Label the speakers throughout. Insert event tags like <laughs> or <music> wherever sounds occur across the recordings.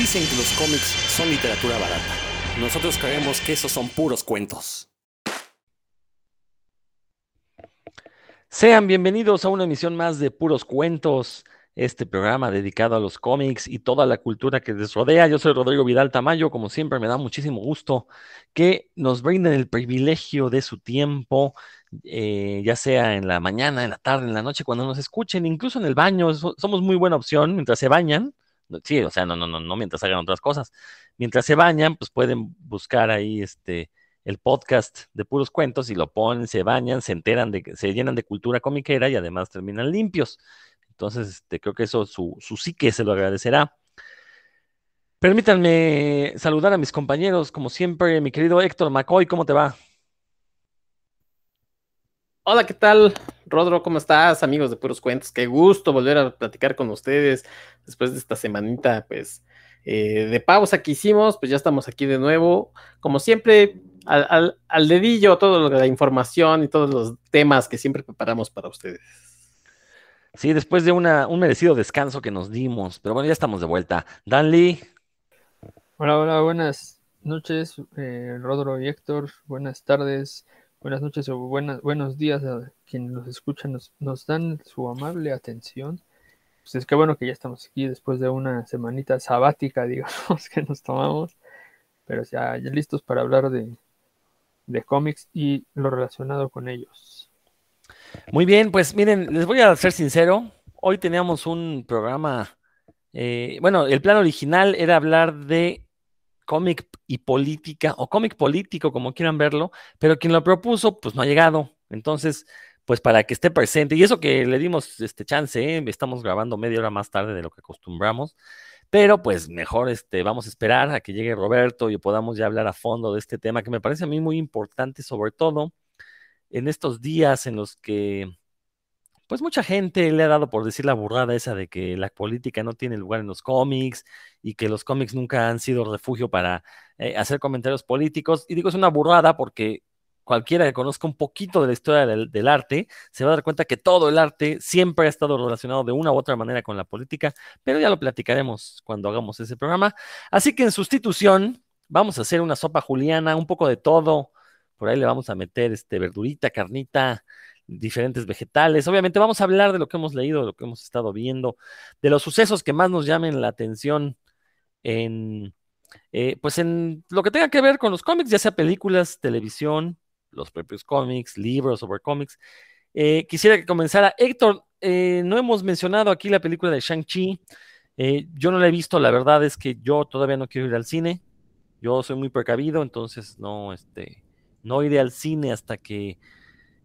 Speaker 1: Dicen que los cómics son literatura barata. Nosotros creemos que esos son puros cuentos. Sean bienvenidos a una emisión más de Puros Cuentos, este programa dedicado a los cómics y toda la cultura que les rodea. Yo soy Rodrigo Vidal Tamayo, como siempre me da muchísimo gusto que nos brinden el privilegio de su tiempo, eh, ya sea en la mañana, en la tarde, en la noche, cuando nos escuchen, incluso en el baño, somos muy buena opción mientras se bañan. Sí, o sea, no, no, no, no mientras hagan otras cosas. Mientras se bañan, pues pueden buscar ahí este el podcast de puros cuentos y lo ponen, se bañan, se enteran de que se llenan de cultura comiquera y además terminan limpios. Entonces, este, creo que eso su, su psique se lo agradecerá. Permítanme saludar a mis compañeros, como siempre, mi querido Héctor McCoy, ¿cómo te va?
Speaker 2: Hola, ¿qué tal? Rodro, ¿cómo estás? Amigos de Puros Cuentos, qué gusto volver a platicar con ustedes después de esta semanita, pues, eh, de pausa que hicimos, pues ya estamos aquí de nuevo. Como siempre, al, al, dedillo, toda la información y todos los temas que siempre preparamos para ustedes.
Speaker 1: Sí, después de una, un merecido descanso que nos dimos, pero bueno, ya estamos de vuelta. Dan Lee.
Speaker 3: Hola, hola, buenas noches, eh, Rodro y Héctor, buenas tardes buenas noches o buenas, buenos días a quienes nos escuchan, nos, dan su amable atención. Pues es que bueno que ya estamos aquí después de una semanita sabática, <laughs> digamos, que nos tomamos, pero ya, ya listos para hablar de, de cómics y lo relacionado con ellos.
Speaker 1: Muy bien, pues miren, les voy a ser sincero, hoy teníamos un programa, eh, bueno, el plan original era hablar de cómic y política, o cómic político, como quieran verlo, pero quien lo propuso, pues no ha llegado. Entonces, pues para que esté presente, y eso que le dimos este chance, ¿eh? estamos grabando media hora más tarde de lo que acostumbramos, pero pues mejor este, vamos a esperar a que llegue Roberto y podamos ya hablar a fondo de este tema que me parece a mí muy importante, sobre todo en estos días en los que pues mucha gente le ha dado por decir la burrada esa de que la política no tiene lugar en los cómics y que los cómics nunca han sido refugio para eh, hacer comentarios políticos. Y digo, es una burrada porque cualquiera que conozca un poquito de la historia del, arte se va a dar cuenta que todo el arte siempre ha estado relacionado de una u otra manera con la política, pero ya lo platicaremos cuando hagamos ese programa. Así que en sustitución vamos a hacer una sopa juliana, un poco de todo. Por ahí le vamos a meter este verdurita, carnita, diferentes vegetales. Obviamente vamos a hablar de lo que hemos leído, de lo que hemos estado viendo, de los sucesos que más nos llamen la atención en, eh, pues en lo que tenga que ver con los cómics, ya sea películas, televisión, los propios cómics, libros sobre cómics. Eh, quisiera que comenzara. Héctor, eh, no hemos mencionado aquí la película de Shang-Chi. yo no la he visto, la verdad es que yo todavía no quiero ir al cine. Yo soy muy precavido, entonces no, este, no iré al cine hasta que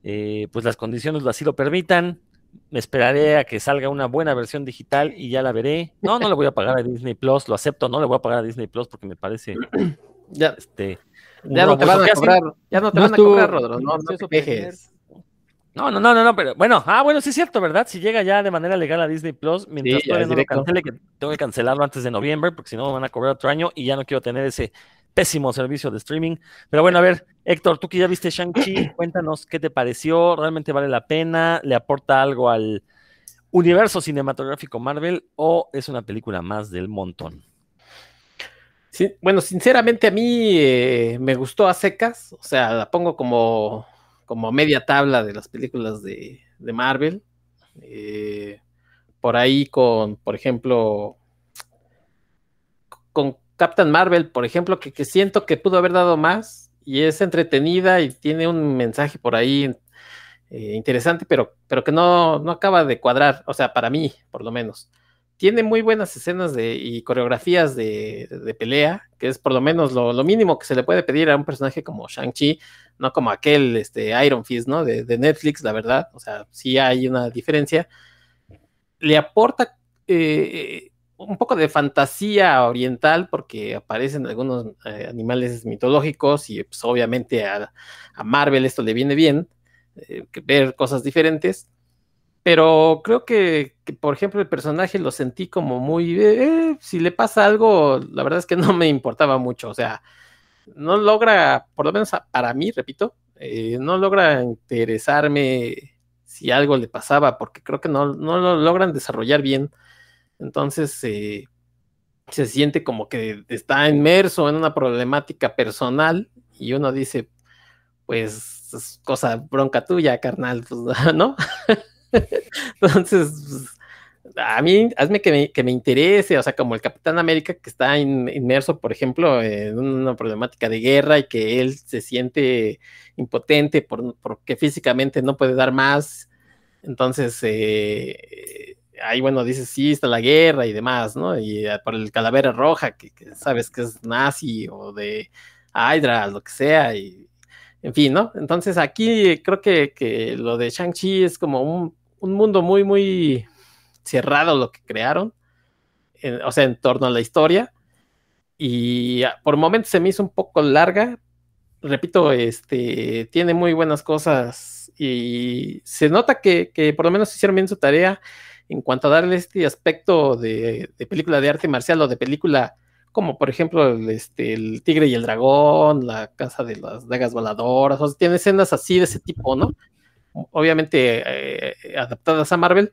Speaker 1: eh, pues las condiciones así lo permitan. Me esperaré a que salga una buena versión digital y ya la veré. No, no le voy a pagar a Disney Plus, lo acepto, no le voy a pagar a Disney Plus porque me parece <clears throat>
Speaker 2: ya, este, ya no te van a cobrar, ya no te van a cobrar, Rodro, no, no
Speaker 1: No, no, no, no, no, pero bueno, ah, bueno, sí es cierto, ¿verdad? Si llega ya de manera legal a Disney Plus, mientras todavía no lo cancele, que tengo que cancelarlo antes de noviembre, porque si no me van a cobrar otro año y ya no quiero tener ese pésimo servicio de streaming. Pero bueno, a ver, Héctor, tú que ya viste Shang-Chi, <clears throat> cuéntanos qué te pareció, ¿realmente vale la pena? ¿Le aporta algo al universo cinematográfico Marvel o es una película más del montón?
Speaker 2: Sí, bueno, sinceramente a mí eh, me gustó a secas, o sea, la pongo como, como media tabla de las películas de, Marvel. Eh, por ahí con, por ejemplo, con Captain Marvel, por ejemplo, que, siento que pudo haber dado más y es entretenida y tiene un mensaje por ahí eh, interesante, pero, pero que no, no acaba de cuadrar, o sea, para mí, por lo menos. Tiene muy buenas escenas de, y coreografías de, pelea, que es por lo menos lo, mínimo que se le puede pedir a un personaje como Shang-Chi, no como aquel este, Iron Fist, ¿no? De, de, Netflix, la verdad. O sea, sí hay una diferencia. Le aporta eh, un poco de fantasía oriental porque aparecen algunos eh, animales mitológicos y pues, obviamente a, Marvel esto le viene bien, eh, ver cosas diferentes. Pero creo que, por ejemplo, el personaje lo sentí como muy... Eh, si le pasa algo, la verdad es que no me importaba mucho. O sea, no logra, por lo menos para mí, repito, no logra interesarme si algo le pasaba porque creo que no, no lo logran desarrollar bien entonces, eh, se siente como que está inmerso en una problemática personal y uno dice, pues es cosa bronca tuya, carnal, pues, <laughs> ¿no? <laughs> Entonces, pues, a mí, hazme que me, que me, interese, o sea, como el Capitán América que está inmerso, por ejemplo, en una problemática de guerra y que él se siente impotente por, porque físicamente no puede dar más. Entonces, eh, ahí, bueno, dice, sí, está la guerra y demás, ¿no? Y eh, por el calavera roja, que, sabes que es nazi o de Hydra, lo que sea, y en fin, ¿no? Entonces aquí creo que, que lo de Shang-Chi es como un, un, mundo muy, muy cerrado lo que crearon, o sea, en torno a la historia. Y ah, por momentos se me hizo un poco larga. Repito, este tiene muy buenas cosas y se nota que, que por lo menos hicieron bien su tarea en cuanto a darle este aspecto de, película de arte marcial o de película como por ejemplo el, este, el Tigre y el Dragón, la Casa de las Dagas Voladoras, o sea, tiene escenas así de ese tipo, ¿no? Obviamente eh, adaptadas a Marvel,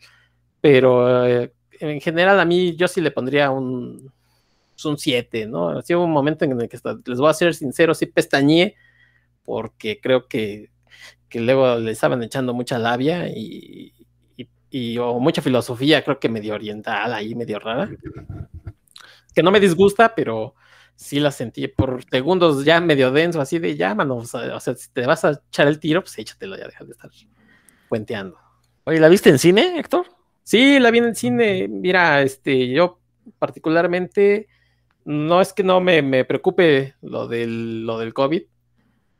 Speaker 2: pero eh, en general a mí yo sí le pondría un, un 7, ¿no? Hubo un momento en el que les voy a ser sincero, sí pestañé, porque creo que, que luego le estaban echando mucha labia y, y o mucha filosofía, creo que medio oriental ahí, medio rara. <laughs> Que no me disgusta, pero sí la sentí por segundos ya medio denso, así de ya, mano. O sea, si te vas a echar el tiro, pues échatelo, ya deja de estar puenteando.
Speaker 1: Oye, ¿la viste en cine, Héctor?
Speaker 2: Sí, la vi en cine. Mira, este, yo particularmente no es que no me, me preocupe lo del, lo del COVID,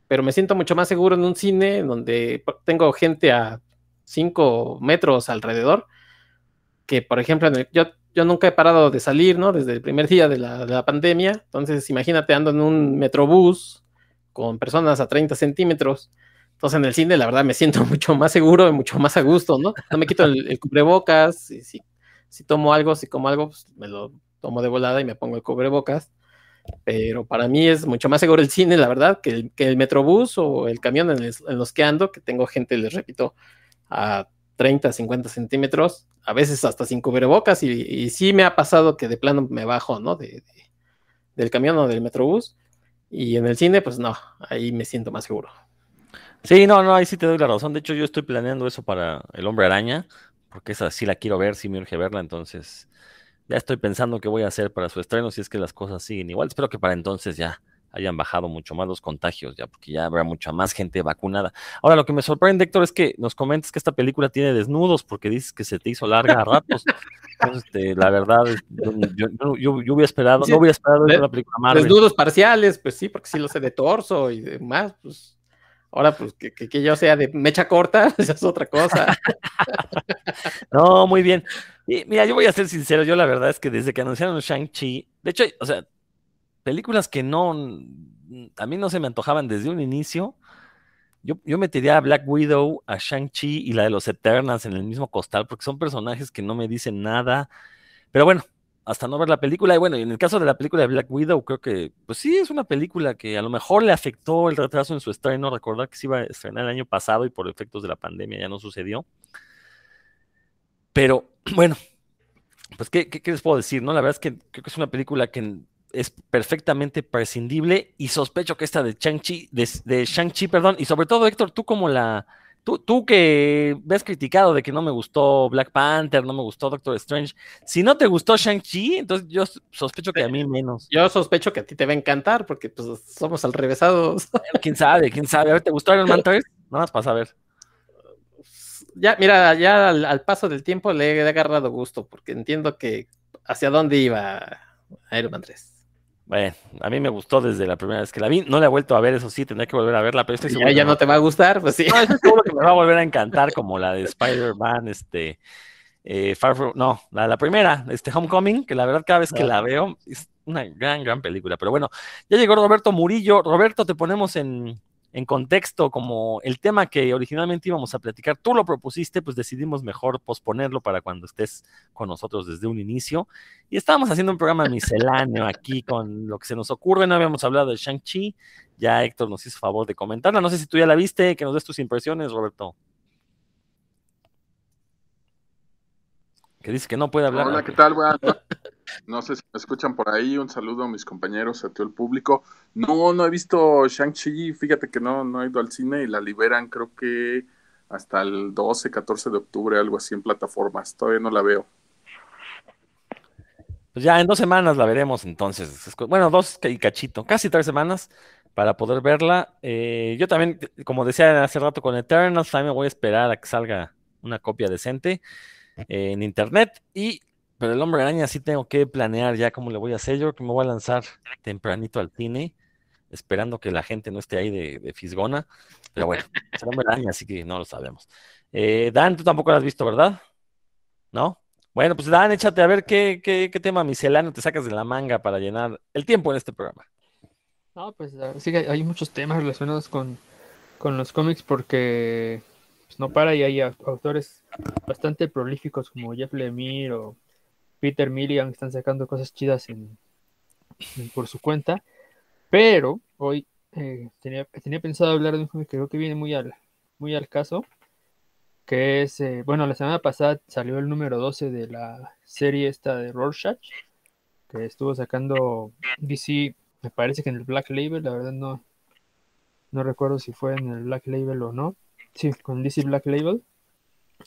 Speaker 2: pero me siento mucho más seguro en un cine donde tengo gente a 5 metros alrededor, que por ejemplo, yo, yo nunca he parado de salir, ¿no? Desde el primer día de la, pandemia, entonces imagínate ando en un metrobús con personas a 30 centímetros, entonces en el cine la verdad me siento <laughs> mucho más seguro y mucho más a gusto, ¿no? No me quito el, cubrebocas, y si, si tomo algo, si como algo, pues me lo tomo de volada y me pongo el cubrebocas pero para mí es mucho más seguro el cine, la verdad, que el, que el metrobús o el camión en, los que ando, que tengo gente, les repito, a 30, 50 centímetros, a veces hasta sin cubrebocas, y, y sí me ha pasado que de plano me bajo, ¿no? De, del camión o del metrobús, y en el cine, pues no, ahí me siento más seguro.
Speaker 1: Sí, no, no, ahí sí te doy la razón. De hecho, yo estoy planeando eso para El Hombre Araña, porque esa sí la quiero ver, sí me urge verla, entonces ya estoy pensando qué voy a hacer para su estreno si es que las cosas siguen igual. Espero que para entonces ya hayan bajado mucho más los contagios, ya porque ya habrá mucha más gente vacunada. Ahora, lo que me sorprende, Héctor, es que nos comentes que esta película tiene desnudos, porque dices que se te hizo larga a ratos. Este, la verdad, yo, yo, hubiera esperado, no hubiera esperado
Speaker 2: de, la película Marvel. Desnudos parciales, pues sí, porque sí lo sé de torso y demás, pues. Ahora, pues que, que, yo sea de mecha corta, <laughs> esa es otra cosa. <laughs>
Speaker 1: no, muy bien. Y, mira, yo voy a ser sincero, yo la verdad es que desde que anunciaron Shang-Chi, de hecho, o sea, películas que no, a mí no se me antojaban desde un inicio. Yo, yo metería a Black Widow, a Shang-Chi y la de los Eternals en el mismo costal, porque son personajes que no me dicen nada. Pero bueno, hasta no ver la película. Y bueno, en el caso de la película de Black Widow, creo que, pues sí, es una película que a lo mejor le afectó el retraso en su estreno. Recordar que se iba a estrenar el año pasado y por efectos de la pandemia ya no sucedió. Pero <clears throat> bueno, pues, ¿qué, qué, qué les puedo decir? no La verdad es que creo que es una película que es perfectamente prescindible y sospecho que esta de Shang-Chi, de, Shang-Chi, perdón, y sobre todo Héctor, tú como la, tú, tú que ves criticado de que no me gustó Black Panther, no me gustó Doctor Strange, si no te gustó Shang-Chi, entonces yo sospecho que a mí menos.
Speaker 2: Yo sospecho que a ti te va a encantar porque pues somos al revésados.
Speaker 1: ¿Quién sabe? ¿Quién sabe? A ver, ¿te gustó Iron Man 3? Nada más para saber.
Speaker 2: Ya, mira, ya al, al paso del tiempo le he agarrado gusto porque entiendo que hacia dónde iba Iron Man 3.
Speaker 1: Bueno, a mí me gustó desde la primera vez que la vi. No la he vuelto a ver, eso sí, tendré que volver a verla, pero estoy
Speaker 2: seguro. Ya, ya no te va a gustar, pues sí.
Speaker 1: No, estoy seguro que me va a volver a encantar, como la de Spider-Man, este. Eh, Far From, no, la, la, primera, este Homecoming, que la verdad cada vez que la veo es una gran, gran película. Pero bueno, ya llegó Roberto Murillo. Roberto, te ponemos en, en contexto, como el tema que originalmente íbamos a platicar, tú lo propusiste, pues decidimos mejor posponerlo para cuando estés con nosotros desde un inicio. Y estábamos haciendo un programa misceláneo aquí con lo que se nos ocurre, no habíamos hablado de Shang-Chi, ya Héctor nos hizo favor de comentarla, no sé si tú ya la viste, que nos des tus impresiones, Roberto. Que dice que no puede hablar.
Speaker 4: Hola, ¿qué tal? Buenas, <laughs> No sé si me escuchan por ahí. Un saludo a mis compañeros, a todo el público. No, no he visto Shang-Chi. Fíjate que no, no he ido al cine y la liberan, creo que hasta el 12, 14 de octubre, algo así en plataformas. Todavía no la veo.
Speaker 1: Pues ya en dos semanas la veremos entonces. Bueno, dos y cachito, casi tres semanas para poder verla. Eh, yo también, como decía hace rato con Eternals, también voy a esperar a que salga una copia decente eh, en internet. Y, pero el hombre araña sí tengo que planear ya cómo le voy a hacer. Yo que me voy a lanzar tempranito al cine, esperando que la gente no esté ahí de, fisgona. Pero bueno, es el hombre araña, así que no lo sabemos. Eh, Dan, tú tampoco lo has visto, ¿verdad? ¿No? Bueno, pues Dan, échate a ver qué, qué, qué tema misceláneo te sacas de la manga para llenar el tiempo en este programa.
Speaker 3: No, pues sí hay muchos temas relacionados con, los cómics porque pues, no para y hay autores bastante prolíficos como Jeff Lemire o Peter Milligan están sacando cosas chidas en, por su cuenta. Pero hoy eh, tenía, pensado hablar de un cómic que creo que viene muy al, muy al caso, que es, eh, bueno, la semana pasada salió el número 12 de la serie esta de Rorschach, que estuvo sacando DC me parece que en el Black Label, la verdad no, no recuerdo si fue en el Black Label o no. Sí, con DC Black Label.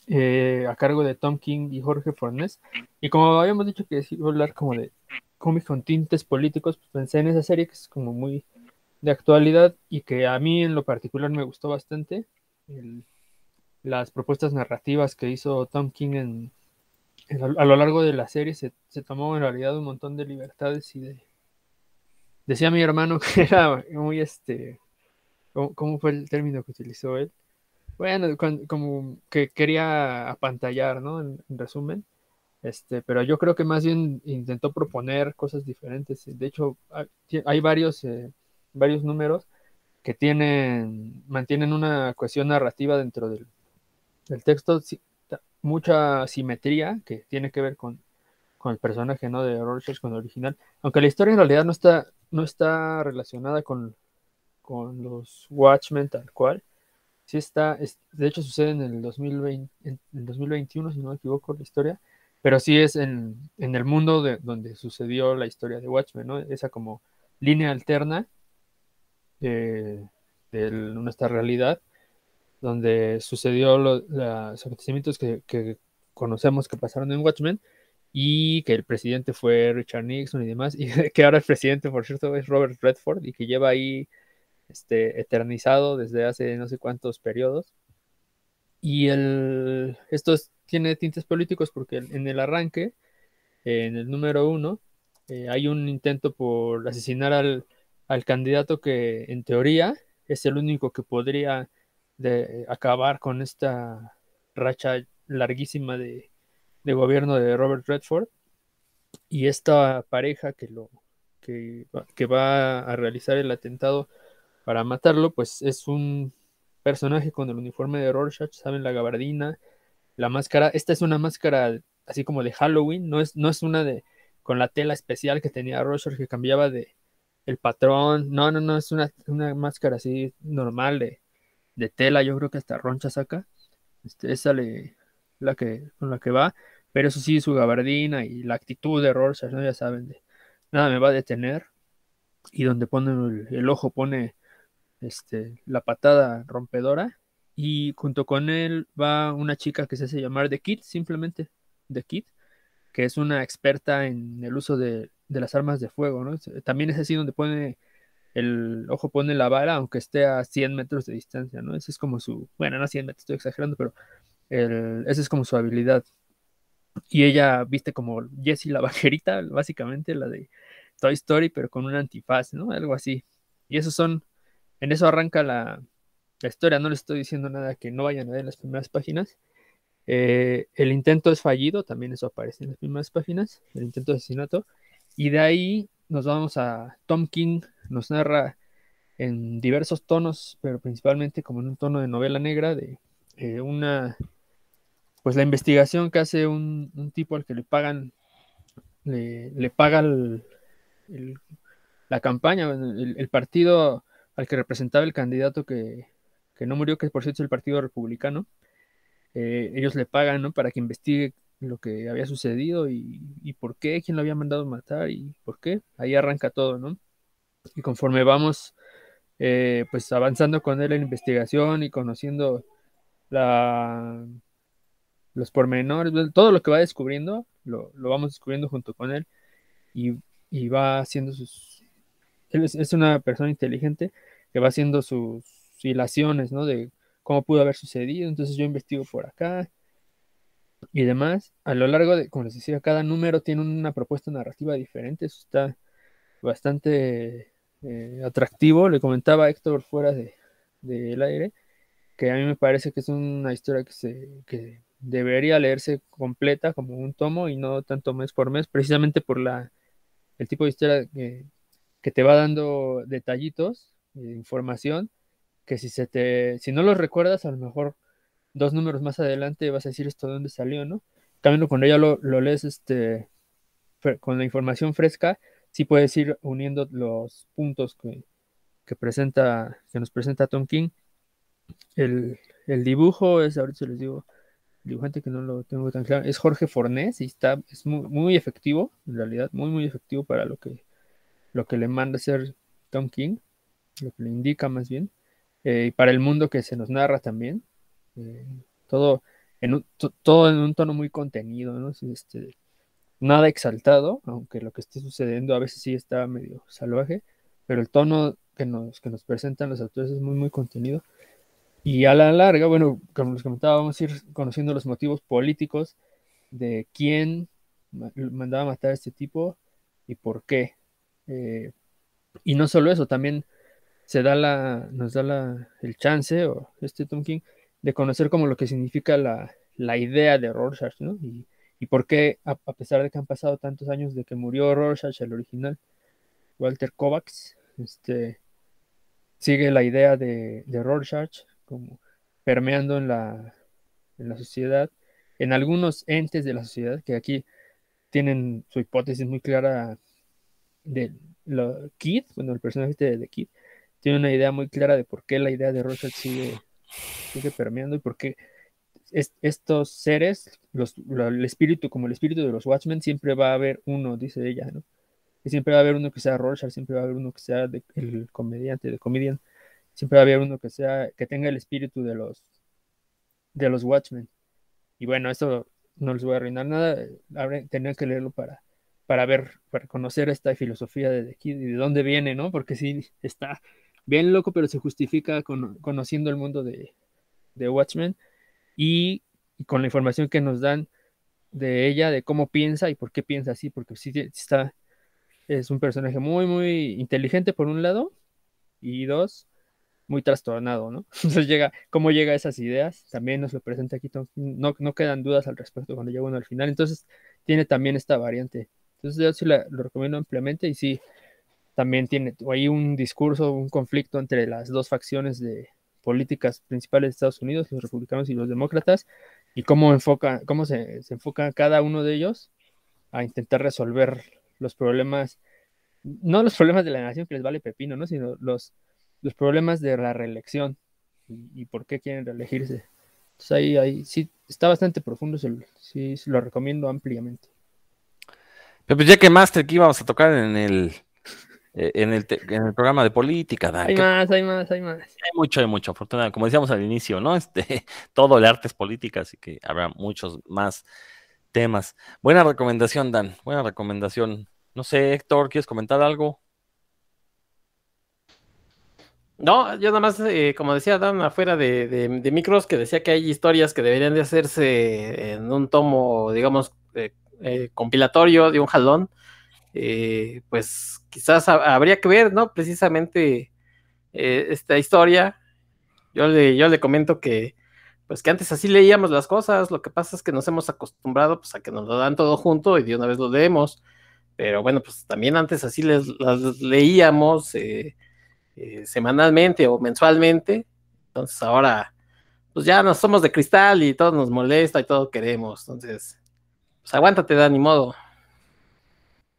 Speaker 3: Eh, a cargo de Tom King y Jorge Fornés. Y como habíamos dicho que iba a hablar como de cómics con tintes políticos, pues pensé en esa serie que es como muy de actualidad y que a mí en lo particular me gustó bastante. las propuestas narrativas que hizo Tom King en, a, lo largo de la serie se, se tomó en realidad un montón de libertades y de, Decía mi hermano <laughs> que era muy este. ¿Cómo, fue el término que utilizó él? Bueno, como que quería apantallar, ¿no? En, resumen. Este, pero yo creo que más bien intentó proponer cosas diferentes. De hecho, hay varios, eh, varios números que tienen, mantienen una cuestión narrativa dentro del, texto, mucha simetría que tiene que ver con, con el personaje, ¿no? De Rorschach, con el original. Aunque la historia en realidad no está, no está relacionada con, con los Watchmen tal cual. Sí está, de hecho sucede en el 2020, en el 2021, si no me equivoco, la historia, pero sí es en, el mundo de, donde sucedió la historia de Watchmen. Esa como línea alterna de, nuestra realidad, donde sucedió los acontecimientos que conocemos que pasaron en Watchmen, y que el presidente fue Richard Nixon y demás, <laughs> y que ahora el presidente, por cierto, es Robert Redford y que lleva ahí este, eternizado desde hace no sé cuántos periodos. Y el, esto tiene tintes políticos porque en el arranque, en el número uno, eh, hay un intento por asesinar al, al, candidato que en teoría es el único que podría acabar con esta racha larguísima de, de gobierno de Robert Redford y esta pareja que lo que, que va a realizar el atentado para matarlo, pues es un personaje con el uniforme de Rorschach, saben la gabardina, la máscara, esta es una máscara así como de Halloween, no es, no es una de con la tela especial que tenía Rorschach que cambiaba de el patrón, no, no, no, es una, máscara así normal de, de, tela, yo creo que hasta roncha saca, este, esa le, la que, con la que va, pero eso sí, su gabardina y la actitud de Rorschach, ¿no? Ya saben, de, nada me va a detener. Y donde pone el, ojo pone este, la patada rompedora. Y junto con él va una chica que se hace llamar The Kid, simplemente The Kid, que es una experta en el uso de, las armas de fuego, ¿no? También es así donde pone el ojo pone la bala, aunque esté a 100 metros de distancia, ¿no? Ese es como su, bueno, no a 100 metros, estoy exagerando, pero el, esa es como su habilidad. Y ella viste como Jessie la vaquerita, básicamente, la de Toy Story, pero con un antifaz, ¿no? Algo así. Y eso son, en eso arranca la, historia, no les estoy diciendo nada que no vayan a ver las primeras páginas. Eh, el intento es fallido, también eso aparece en las primeras páginas, el intento de asesinato. Y de ahí nos vamos a Tom King, nos narra en diversos tonos, pero principalmente como en un tono de novela negra, de eh, una pues la investigación que hace un, tipo al que le pagan, le, le paga la campaña, el, partido al que representaba el candidato que, no murió, que por cierto es el Partido Republicano, eh, ellos le pagan ¿no? para que investigue lo que había sucedido y, y por qué, quién lo había mandado matar y por qué. Ahí arranca todo, ¿no? Y conforme vamos eh, pues avanzando con él en investigación y conociendo la, los pormenores, todo lo que va descubriendo, lo, lo vamos descubriendo junto con él y, y va haciendo sus... Él es, una persona inteligente que va haciendo sus hilaciones, ¿no? De cómo pudo haber sucedido, entonces yo investigo por acá y demás. A lo largo de, como les decía, cada número tiene una propuesta narrativa diferente, eso está bastante eh, atractivo. Le comentaba a Héctor fuera del de, aire que a mí me parece que es una historia que, se, que debería leerse completa como un tomo y no tanto mes por mes, precisamente por la, el tipo de historia que, que te va dando detallitos, de información, que si, se te, si no los recuerdas, a lo mejor dos números más adelante vas a decir esto de dónde salió, ¿no? También cuando ya lo, lo lees este, con la información fresca, sí puedes ir uniendo los puntos que, que presenta, que nos presenta Tom King. El, el, dibujo es, ahorita les digo, dibujante que no lo tengo tan claro, es Jorge Fornés y está, es muy, muy efectivo, en realidad, muy, muy efectivo para lo que, lo que le manda hacer Tom King, lo que le indica más bien, eh, y para el mundo que se nos narra también. Eh, todo, en un, todo en un tono muy contenido, ¿no? Este, nada exaltado, aunque lo que esté sucediendo a veces sí está medio salvaje, pero el tono que nos, que nos presentan los autores es muy, muy contenido. Y a la larga, bueno, como les comentaba, vamos a ir conociendo los motivos políticos de quién mandaba matar a este tipo y por qué. Eh, y no solo eso, también se da la, nos da la, el chance, o este Tom King, de conocer como lo que significa la, la idea de Rorschach, ¿no? Y, y por qué, a, a, pesar de que han pasado tantos años de que murió Rorschach, el original, Walter Kovacs, este, sigue la idea de, de Rorschach como permeando en la, en la sociedad, en algunos entes de la sociedad que aquí tienen su hipótesis muy clara de lo, Kid, bueno, el personaje de, de Kid, tiene una idea muy clara de por qué la idea de Rorschach sigue, sigue permeando y por qué es, estos seres, el espíritu, como el espíritu de los Watchmen, siempre va a haber uno, dice ella, ¿no? Y siempre va a haber uno que sea Rorschach, siempre va a haber uno que sea el comediante, de comedian, siempre va a haber uno que sea, que tenga el espíritu de los, de los Watchmen. Y bueno, esto no les voy a arruinar nada, tener que leerlo para, para ver, para conocer esta filosofía de y de dónde viene, ¿no? Porque sí, está bien loco, pero se justifica con, conociendo el mundo de, de Watchmen y, y, con la información que nos dan de ella, de cómo piensa y por qué piensa así, porque sí está, es un personaje muy, muy inteligente por un lado y dos, muy trastornado, ¿no? <laughs> Entonces llega, cómo llega a esas ideas, también nos lo presenta aquí, no, no quedan dudas al respecto cuando llega uno al final, entonces tiene también esta variante. Entonces yo sí la, lo recomiendo ampliamente y sí, también tiene ahí un discurso, un conflicto entre las dos facciones de, políticas principales de Estados Unidos, los republicanos y los demócratas, y cómo, enfoca, cómo se, se enfoca cada uno de ellos a intentar resolver los problemas, no los problemas de la nación que les vale pepino, ¿no? sino los, los problemas de la reelección y, y por qué quieren reelegirse. Entonces ahí, ahí sí está bastante profundo, sí, sí lo recomiendo ampliamente.
Speaker 1: Pero pues ya que Master, que íbamos a tocar en el eh, en el, en el, programa de política.
Speaker 3: Hay que... más, hay más, hay más.
Speaker 1: Hay mucho, hay mucho, afortunadamente. Como decíamos al inicio, ¿no? Este, <laughs> todo el arte es política, así que habrá muchos más temas. Buena recomendación, Dan, buena recomendación. No sé, Héctor, ¿quieres comentar algo?
Speaker 2: No, yo nada más, eh, como decía Dan, afuera de, de, de, micros, que decía que hay historias que deberían de hacerse en un tomo, digamos, eh, eh, compilatorio de un jalón eh, pues quizás ha habría que ver, ¿no? Precisamente eh, esta historia. Yo le, yo le comento que, pues que antes así leíamos las cosas, lo que pasa es que nos hemos acostumbrado pues, a que nos lo dan todo junto y de una vez lo leemos, pero bueno, pues también antes así les, las leíamos semanalmente o mensualmente, entonces ahora pues ya no somos de cristal y todo nos molesta y todo queremos, entonces pues aguántate, da ni modo.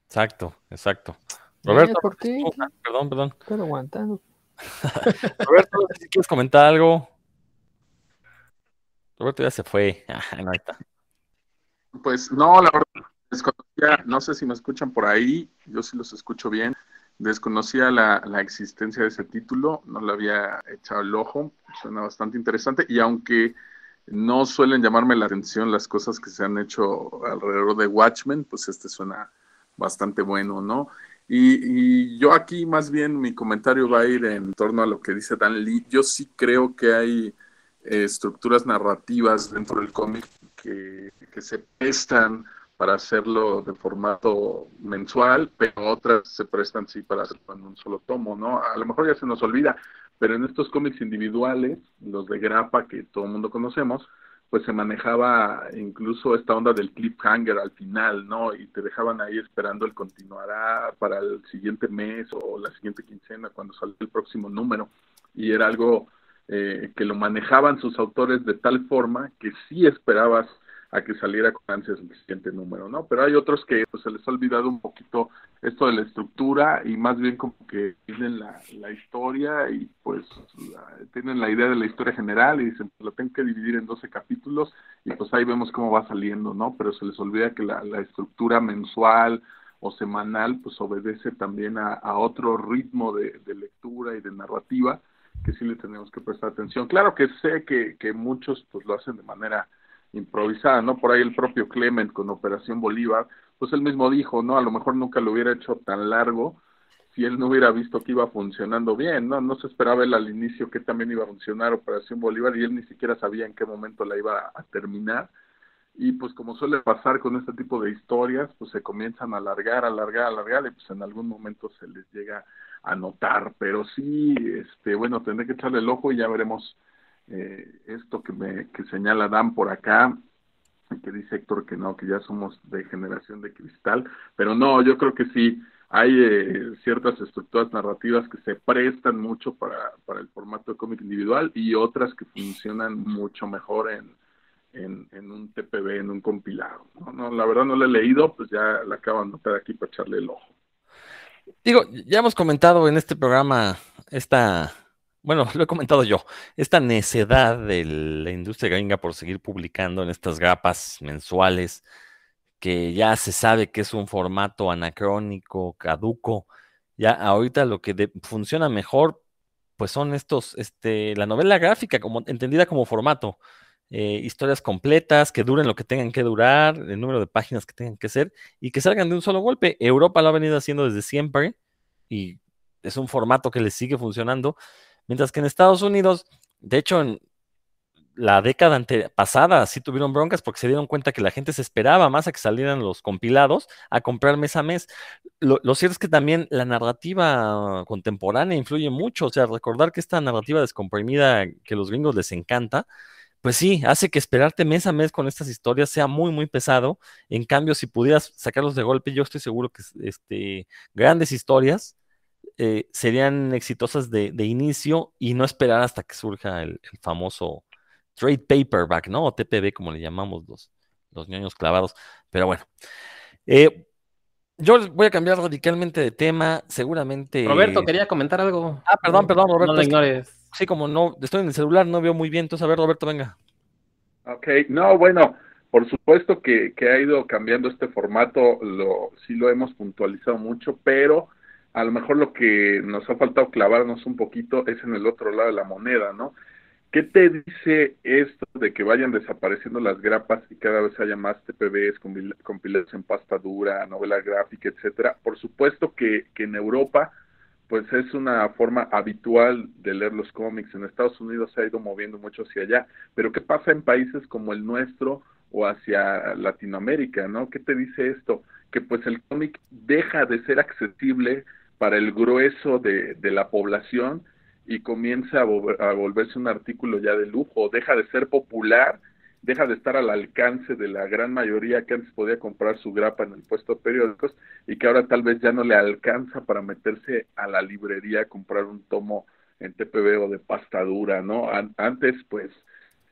Speaker 1: Exacto, exacto. Roberto,
Speaker 3: ¿por qué?
Speaker 1: Perdón, perdón.
Speaker 3: Estoy aguantando. <laughs>
Speaker 1: Roberto, si quieres comentar algo. Roberto ya se fue. <laughs> Ah, no, ahí está.
Speaker 4: Pues no, la verdad, desconocía, no sé si me escuchan por ahí, yo sí los escucho bien. Desconocía la, la existencia de ese título, no le había echado el ojo, suena bastante interesante y aunque no suelen llamarme la atención las cosas que se han hecho alrededor de Watchmen, pues este suena bastante bueno, ¿no? Y, yo aquí más bien mi comentario va a ir en torno a lo que dice Dan Lee. Yo sí creo que hay eh, estructuras narrativas dentro del cómic que, que, se prestan para hacerlo de formato mensual, pero otras se prestan sí para hacerlo en un solo tomo, ¿no? A lo mejor ya se nos olvida, pero en estos cómics individuales, los de grapa que todo el mundo conocemos, pues se manejaba incluso esta onda del cliffhanger al final, ¿no? Y te dejaban ahí esperando el continuará para el siguiente mes o la siguiente quincena cuando sale el próximo número. Y era algo eh, que lo manejaban sus autores de tal forma que sí esperabas a que saliera con ansias el siguiente número, ¿no? Pero hay otros que pues, se les ha olvidado un poquito esto de la estructura y más bien como que tienen la, la historia y pues tienen la idea de la historia general y dicen, pues, lo tengo que dividir en 12 capítulos y pues ahí vemos cómo va saliendo, ¿no? Pero se les olvida que la, la estructura mensual o semanal pues obedece también a, a otro ritmo de, de lectura y de narrativa que sí le tenemos que prestar atención. Claro que sé que, que muchos pues lo hacen de manera improvisada, ¿no? Por ahí el propio Clement con Operación Bolívar, pues él mismo dijo, ¿no? A lo mejor nunca lo hubiera hecho tan largo si él no hubiera visto que iba funcionando bien, ¿no? No se esperaba él al inicio que también iba a funcionar Operación Bolívar y él ni siquiera sabía en qué momento la iba a terminar. Y pues como suele pasar con este tipo de historias, pues se comienzan a alargar, alargar, alargar y pues en algún momento se les llega a notar. Pero sí, este, bueno, tendré que echarle el ojo y ya veremos eh, esto que, me, que señala Dan por acá, que dice Héctor que no, que ya somos de generación de cristal, pero no, yo creo que sí, hay eh, ciertas estructuras narrativas que se prestan mucho para, para el formato de cómic individual y otras que funcionan mucho mejor en, en, un TPB, en un compilado. ¿no? no, la verdad no lo he leído, pues ya la acabo de anotar aquí para echarle el ojo.
Speaker 1: Digo, ya hemos comentado en este programa esta bueno, <laughs> lo he comentado yo, esta necedad de la industria gringa por seguir publicando en estas grapas mensuales, que ya se sabe que es un formato anacrónico, caduco, ya ahorita lo que funciona mejor, pues son estos, este, la novela gráfica, como, entendida como formato, eh, historias completas, que duren lo que tengan que durar, el número de páginas que tengan que ser, y que salgan de un solo golpe. Europa lo ha venido haciendo desde siempre, y es un formato que le sigue funcionando. Mientras que en Estados Unidos, de hecho, en la década pasada sí tuvieron broncas porque se dieron cuenta que la gente se esperaba más a que salieran los compilados a comprar mes a mes. Lo, cierto es que también la narrativa contemporánea influye mucho, o sea, recordar que esta narrativa descomprimida que los gringos les encanta, pues sí, hace que esperarte mes a mes con estas historias sea muy, muy pesado. En cambio, si pudieras sacarlos de golpe, yo estoy seguro que este, grandes historias eh, serían exitosas de, inicio y no esperar hasta que surja el, famoso trade paperback, ¿no? O TPB, como le llamamos los, los ñoños clavados. Pero bueno. Eh, yo voy a cambiar radicalmente de tema, seguramente.
Speaker 2: Roberto, quería comentar algo.
Speaker 1: Ah, perdón, perdón, Roberto.
Speaker 2: No lo ignores.
Speaker 1: sí, como no, estoy en el celular, no veo muy bien. Entonces, a ver, Roberto, venga.
Speaker 4: Ok, no, bueno, por supuesto que, que ha ido cambiando este formato, lo, sí lo hemos puntualizado mucho, pero a lo mejor lo que nos ha faltado clavarnos un poquito es en el otro lado de la moneda, ¿no? ¿Qué te dice esto de que vayan desapareciendo las grapas y cada vez haya más TPBs, compilados en pasta dura, novela gráfica, etcétera? Por supuesto que, que en Europa, pues es una forma habitual de leer los cómics. En Estados Unidos se ha ido moviendo mucho hacia allá. Pero ¿qué pasa en países como el nuestro o hacia Latinoamérica, ¿no? ¿Qué te dice esto? Que pues el cómic deja de ser accesible para el grueso de, la población y comienza a, volverse un artículo ya de lujo, deja de ser popular, deja de estar al alcance de la gran mayoría que antes podía comprar su grapa en el puesto de periódicos y que ahora tal vez ya no le alcanza para meterse a la librería a comprar un tomo en TPB o de pasta dura, ¿no? antes, pues,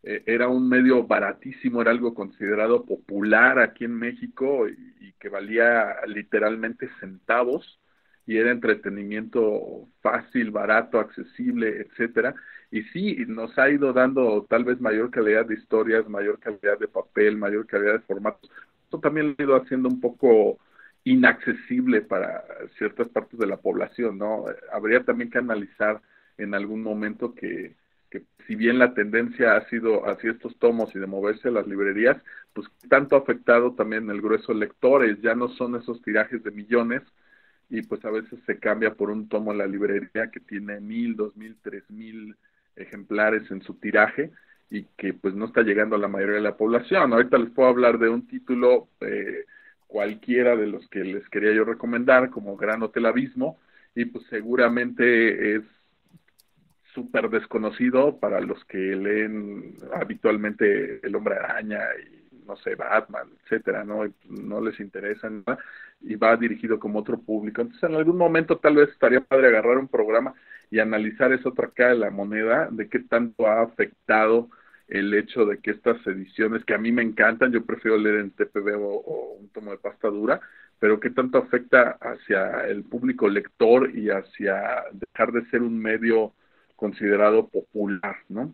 Speaker 4: eh, era un medio baratísimo, era algo considerado popular aquí en México y que valía literalmente centavos y era entretenimiento fácil, barato, accesible, etcétera. Y sí, nos ha ido dando tal vez mayor calidad de historias, mayor calidad de papel, mayor calidad de formatos, esto también lo ha ido haciendo un poco inaccesible para ciertas partes de la población, ¿no? Habría también que analizar en algún momento que, que si bien la tendencia ha sido hacia estos tomos y de moverse a las librerías, pues tanto ha afectado también el grueso de lectores, ya no son esos tirajes de millones y pues a veces se cambia por un tomo en la librería que tiene mil, dos mil, tres mil ejemplares en su tiraje y que pues no está llegando a la mayoría de la población. Ahorita les puedo hablar de un título eh, cualquiera de los que les quería yo recomendar, como Gran Hotel Abismo, y pues seguramente es súper desconocido para los que leen habitualmente El Hombre Araña y no sé, Batman, etcétera, ¿no? no les interesa nada y va dirigido como otro público. Entonces, en algún momento tal vez estaría padre agarrar un programa y analizar esa otra cara de la moneda, de qué tanto ha afectado el hecho de que estas ediciones, que a mí me encantan, yo prefiero leer en TPB o, un tomo de pasta dura, pero qué tanto afecta hacia el público lector y hacia dejar de ser un medio considerado popular, ¿no?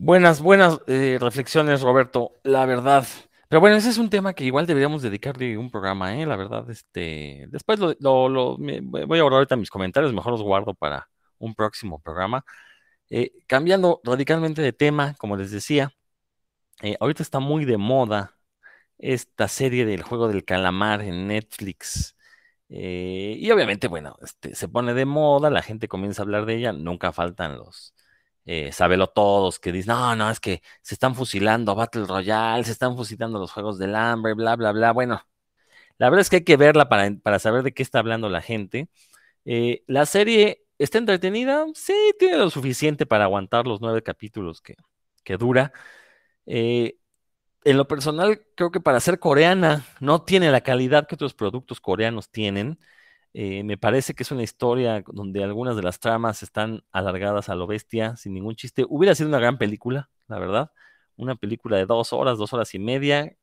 Speaker 1: Buenas, buenas eh, reflexiones, Roberto. La verdad, pero bueno, ese es un tema que igual deberíamos dedicarle un programa, ¿eh? La verdad, este, después lo, voy a borrar ahorita mis comentarios, mejor los guardo para un próximo programa. Eh, cambiando radicalmente de tema, como les decía, eh, ahorita está muy de moda esta serie del juego del calamar en Netflix. Y obviamente, bueno, este, se pone de moda, la gente comienza a hablar de ella, nunca faltan los, eh, Sabelo Todos, que dicen, no, no, es que se están fusilando Battle Royale, se están fusilando los juegos del hambre, bla, bla, bla. Bueno, la verdad es que hay que verla para, para saber de qué está hablando la gente. Eh, la serie está entretenida, sí, tiene lo suficiente para aguantar los nueve capítulos que, que dura. Eh, en lo personal, creo que para ser coreana no tiene la calidad que otros productos coreanos tienen. Eh, me parece que es una historia donde algunas de las tramas están alargadas a lo bestia, sin ningún chiste. Hubiera sido una gran película, la verdad. Una película de dos horas, dos horas y media,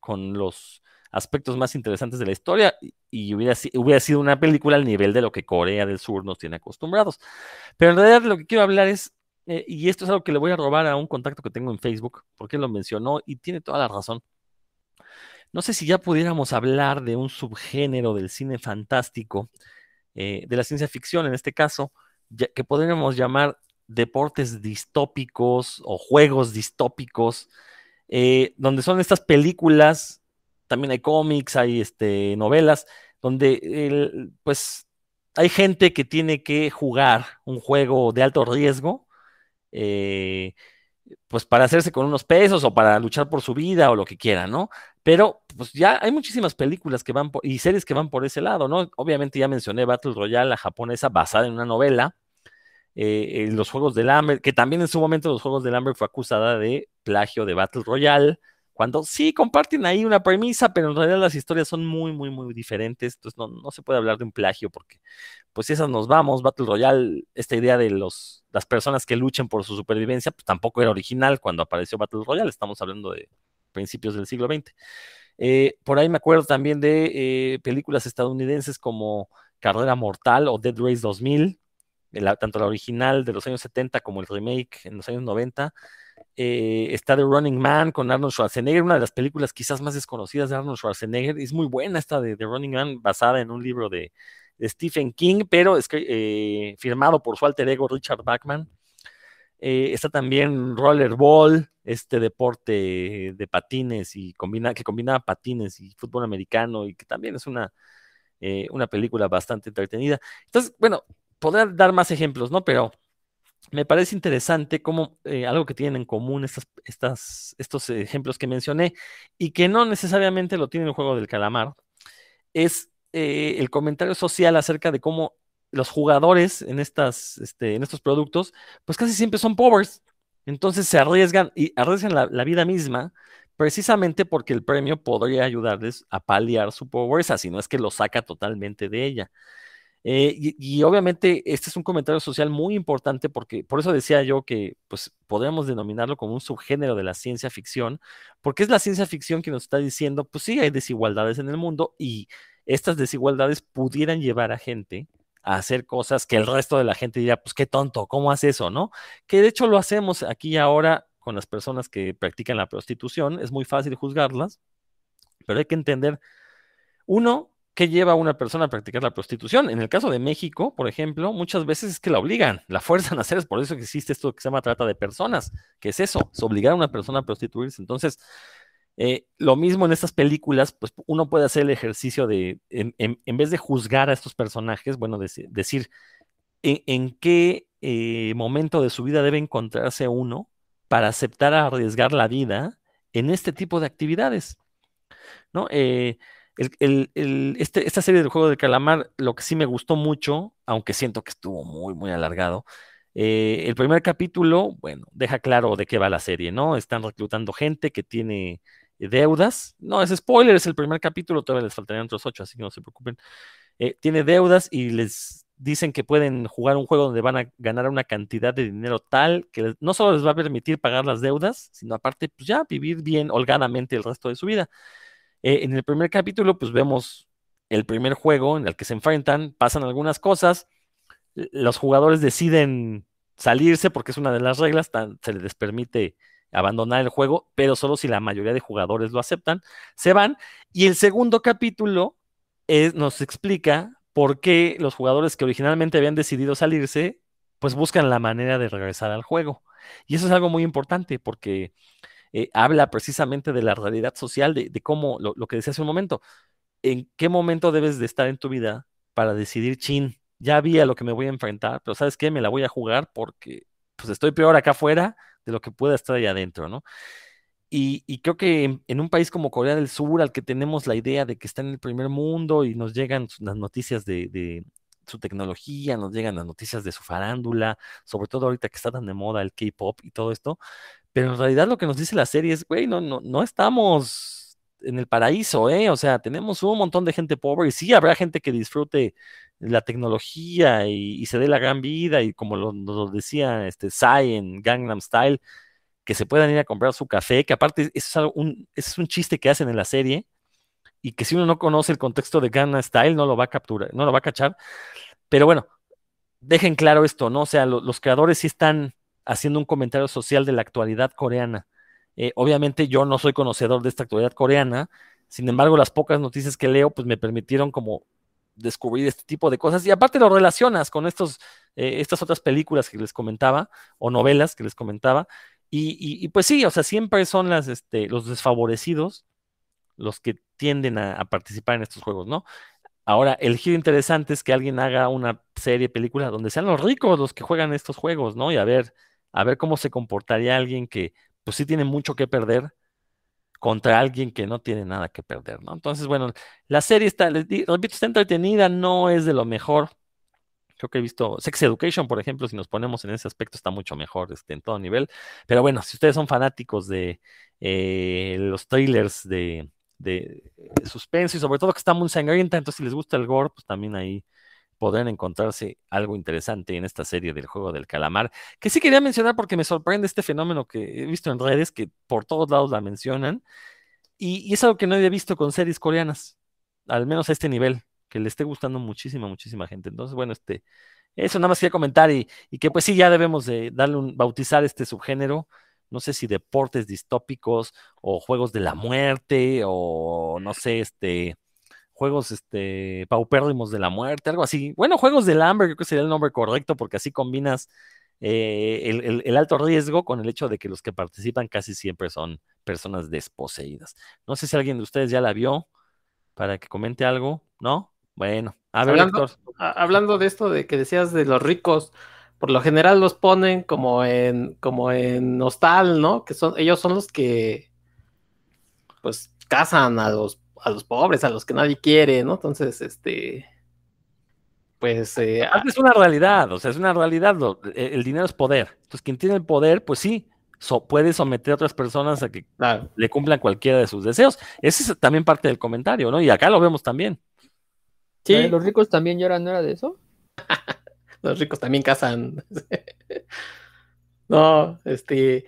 Speaker 1: con los aspectos más interesantes de la historia, y, hubiera, hubiera, sido una película al nivel de lo que Corea del Sur nos tiene acostumbrados. Pero en realidad lo que quiero hablar es, eh, y esto es algo que le voy a robar a un contacto que tengo en Facebook, porque lo mencionó y tiene toda la razón. No sé si ya pudiéramos hablar de un subgénero del cine fantástico, eh, de la ciencia ficción en este caso, que podríamos llamar deportes distópicos o juegos distópicos, eh, donde son estas películas, también hay cómics, hay este, novelas, donde pues hay gente que tiene que jugar un juego de alto riesgo, eh, pues para hacerse con unos pesos o para luchar por su vida o lo que quiera, ¿no? Pero pues ya hay muchísimas películas que van por, y series que van por ese lado, ¿no? Obviamente ya mencioné Battle Royale, la japonesa, basada en una novela, eh, los Juegos del Hambre, que también en su momento los Juegos del Hambre fue acusada de plagio de Battle Royale, cuando sí comparten ahí una premisa, pero en realidad las historias son muy, muy, muy diferentes, entonces no, no se puede hablar de un plagio porque pues si esas nos vamos, Battle Royale, esta idea de los, las personas que luchen por su supervivencia, pues tampoco era original cuando apareció Battle Royale, estamos hablando de principios del siglo XX. Eh, por ahí me acuerdo también de eh, películas estadounidenses como Carrera Mortal o Dead Race 2000, tanto la original de los años 70 como el remake en los años 90. Eh, está The Running Man con Arnold Schwarzenegger, una de las películas quizás más desconocidas de Arnold Schwarzenegger. Es muy buena esta de The Running Man, basada en un libro de, Stephen King, pero es que, firmado por su alter ego Richard Bachman. está también Rollerball, este deporte de patines y combina, que combinaba patines y fútbol americano y que también es una, eh, una película bastante entretenida. Entonces, bueno, podría dar más ejemplos, ¿no? Pero me parece interesante cómo eh, algo que tienen en común estos ejemplos que mencioné y que no necesariamente lo tiene el juego del calamar, es eh, el comentario social acerca de cómo los jugadores en, estas, este, en estos productos, pues casi siempre son pobres. Entonces se arriesgan y arriesgan la, vida misma precisamente porque el premio podría ayudarles a paliar su pobreza, si no es que lo saca totalmente de ella. Eh, y, obviamente este es un comentario social muy importante porque por eso decía yo que pues podríamos denominarlo como un subgénero de la ciencia ficción, porque es la ciencia ficción que nos está diciendo, pues sí, hay desigualdades en el mundo y estas desigualdades pudieran llevar a gente a hacer cosas que el resto de la gente diría, pues qué tonto, ¿cómo hace eso, no? Que de hecho lo hacemos aquí y ahora con las personas que practican la prostitución, es muy fácil juzgarlas, pero hay que entender, uno, qué lleva a una persona a practicar la prostitución. En el caso de México, por ejemplo, muchas veces es que la obligan, la fuerzan a hacer, es por eso que existe esto que se llama trata de personas, que es eso, es obligar a una persona a prostituirse. Entonces, eh, lo mismo en estas películas, pues uno puede hacer el ejercicio de, en, vez de juzgar a estos personajes, bueno, decir en, qué eh, momento de su vida debe encontrarse uno para aceptar arriesgar la vida en este tipo de actividades. ¿no? Eh, este, esta serie del juego del calamar, lo que sí me gustó mucho, aunque siento que estuvo muy, muy alargado, el primer capítulo, bueno, deja claro de qué va la serie, ¿no? Están reclutando gente que tiene deudas. No, es spoiler, es el primer capítulo, todavía les faltarían otros ocho, así que no se preocupen. Eh, tiene deudas y les dicen que pueden jugar un juego donde van a ganar una cantidad de dinero tal que no solo les va a permitir pagar las deudas, sino aparte, pues ya vivir bien holgadamente el resto de su vida. Eh, en el primer capítulo, pues vemos el primer juego en el que se enfrentan, pasan algunas cosas, los jugadores deciden salirse porque es una de las reglas, se les permite abandonar el juego, pero solo si la mayoría de jugadores lo aceptan, se van. Y el segundo capítulo nos explica por qué los jugadores que originalmente habían decidido salirse, pues buscan la manera de regresar al juego. Y eso es algo muy importante porque eh, habla precisamente de la realidad social, de, cómo, lo, que decía hace un momento, en qué momento debes de estar en tu vida para decidir, chin, ya vi lo que me voy a enfrentar, pero ¿sabes qué? Me la voy a jugar porque pues estoy peor acá afuera de lo que pueda estar ahí adentro, ¿no? Y, creo que en, un país como Corea del Sur, al que tenemos la idea de que está en el primer mundo y nos llegan las noticias de, su tecnología, nos llegan las noticias de su farándula, sobre todo ahorita que está tan de moda el K-pop y todo esto, pero en realidad lo que nos dice la serie es, güey, no, no, no estamos en el paraíso, ¿eh? O sea, tenemos un montón de gente pobre y sí habrá gente que disfrute la tecnología y, se dé la gran vida y como lo, lo decía este Psy en Gangnam Style, que se puedan ir a comprar su café, que aparte es, un, es un chiste que hacen en la serie y que si uno no conoce el contexto de Gangnam Style no lo va a capturar, no lo va a cachar. Pero bueno, dejen claro esto, ¿no? O sea, los creadores sí están haciendo un comentario social de la actualidad coreana. Eh, obviamente yo no soy conocedor de esta actualidad coreana, sin embargo las pocas noticias que leo pues me permitieron como descubrir este tipo de cosas. Y aparte lo relacionas con estos, eh, estas otras películas que les comentaba, o novelas que les comentaba. Y, pues sí, o sea, siempre son las, este, los desfavorecidos los que tienden a, participar en estos juegos, ¿no? Ahora, el giro interesante es que alguien haga una serie, película, donde sean los ricos los que juegan estos juegos, ¿no? Y a ver, a ver cómo se comportaría alguien que, pues sí tiene mucho que perder, contra alguien que no tiene nada que perder, ¿no? Entonces, bueno, la serie está, repito, está entretenida, no es de lo mejor. Creo que he visto Sex Education, por ejemplo, si nos ponemos en ese aspecto, está mucho mejor este, en todo nivel. Pero bueno, si ustedes son fanáticos de eh, los trailers de, de, suspenso y sobre todo que está muy sangrienta, entonces si les gusta el gore, pues también ahí podrán encontrarse algo interesante en esta serie del juego del calamar, que sí quería mencionar porque me sorprende este fenómeno que he visto en redes, que por todos lados la mencionan, y, es algo que no había visto con series coreanas, al menos a este nivel, que le esté gustando muchísima, muchísima gente. Entonces, bueno, este, eso nada más quería comentar y, y que pues sí, ya debemos de darle un, bautizar este subgénero, no sé si deportes distópicos o juegos de la muerte o no sé, este juegos este, paupérrimos de la muerte, algo así. Bueno, juegos del hambre, creo que sería el nombre correcto, porque así combinas eh, el, alto riesgo con el hecho de que los que participan casi siempre son personas desposeídas. No sé si alguien de ustedes ya la vio para que comente algo, ¿no? Bueno, a ver,
Speaker 2: hablando, hablando de esto de que decías de los ricos, por lo general los ponen como en como en hostal, ¿no? Que son ellos son los que pues cazan a los a los pobres, a los que nadie quiere, ¿no? Entonces, este, pues... Eh,
Speaker 1: es una realidad, o sea, es una realidad, e, el dinero es poder. Entonces, quien tiene el poder, pues sí, puede someter a otras personas a que le cumplan cualquiera de sus deseos. Ese es también parte del comentario, ¿no? Y acá lo vemos también.
Speaker 3: Sí. ¿Los ricos también lloran, no era de eso? <laughs>
Speaker 2: los ricos también cazan. <laughs> no, este...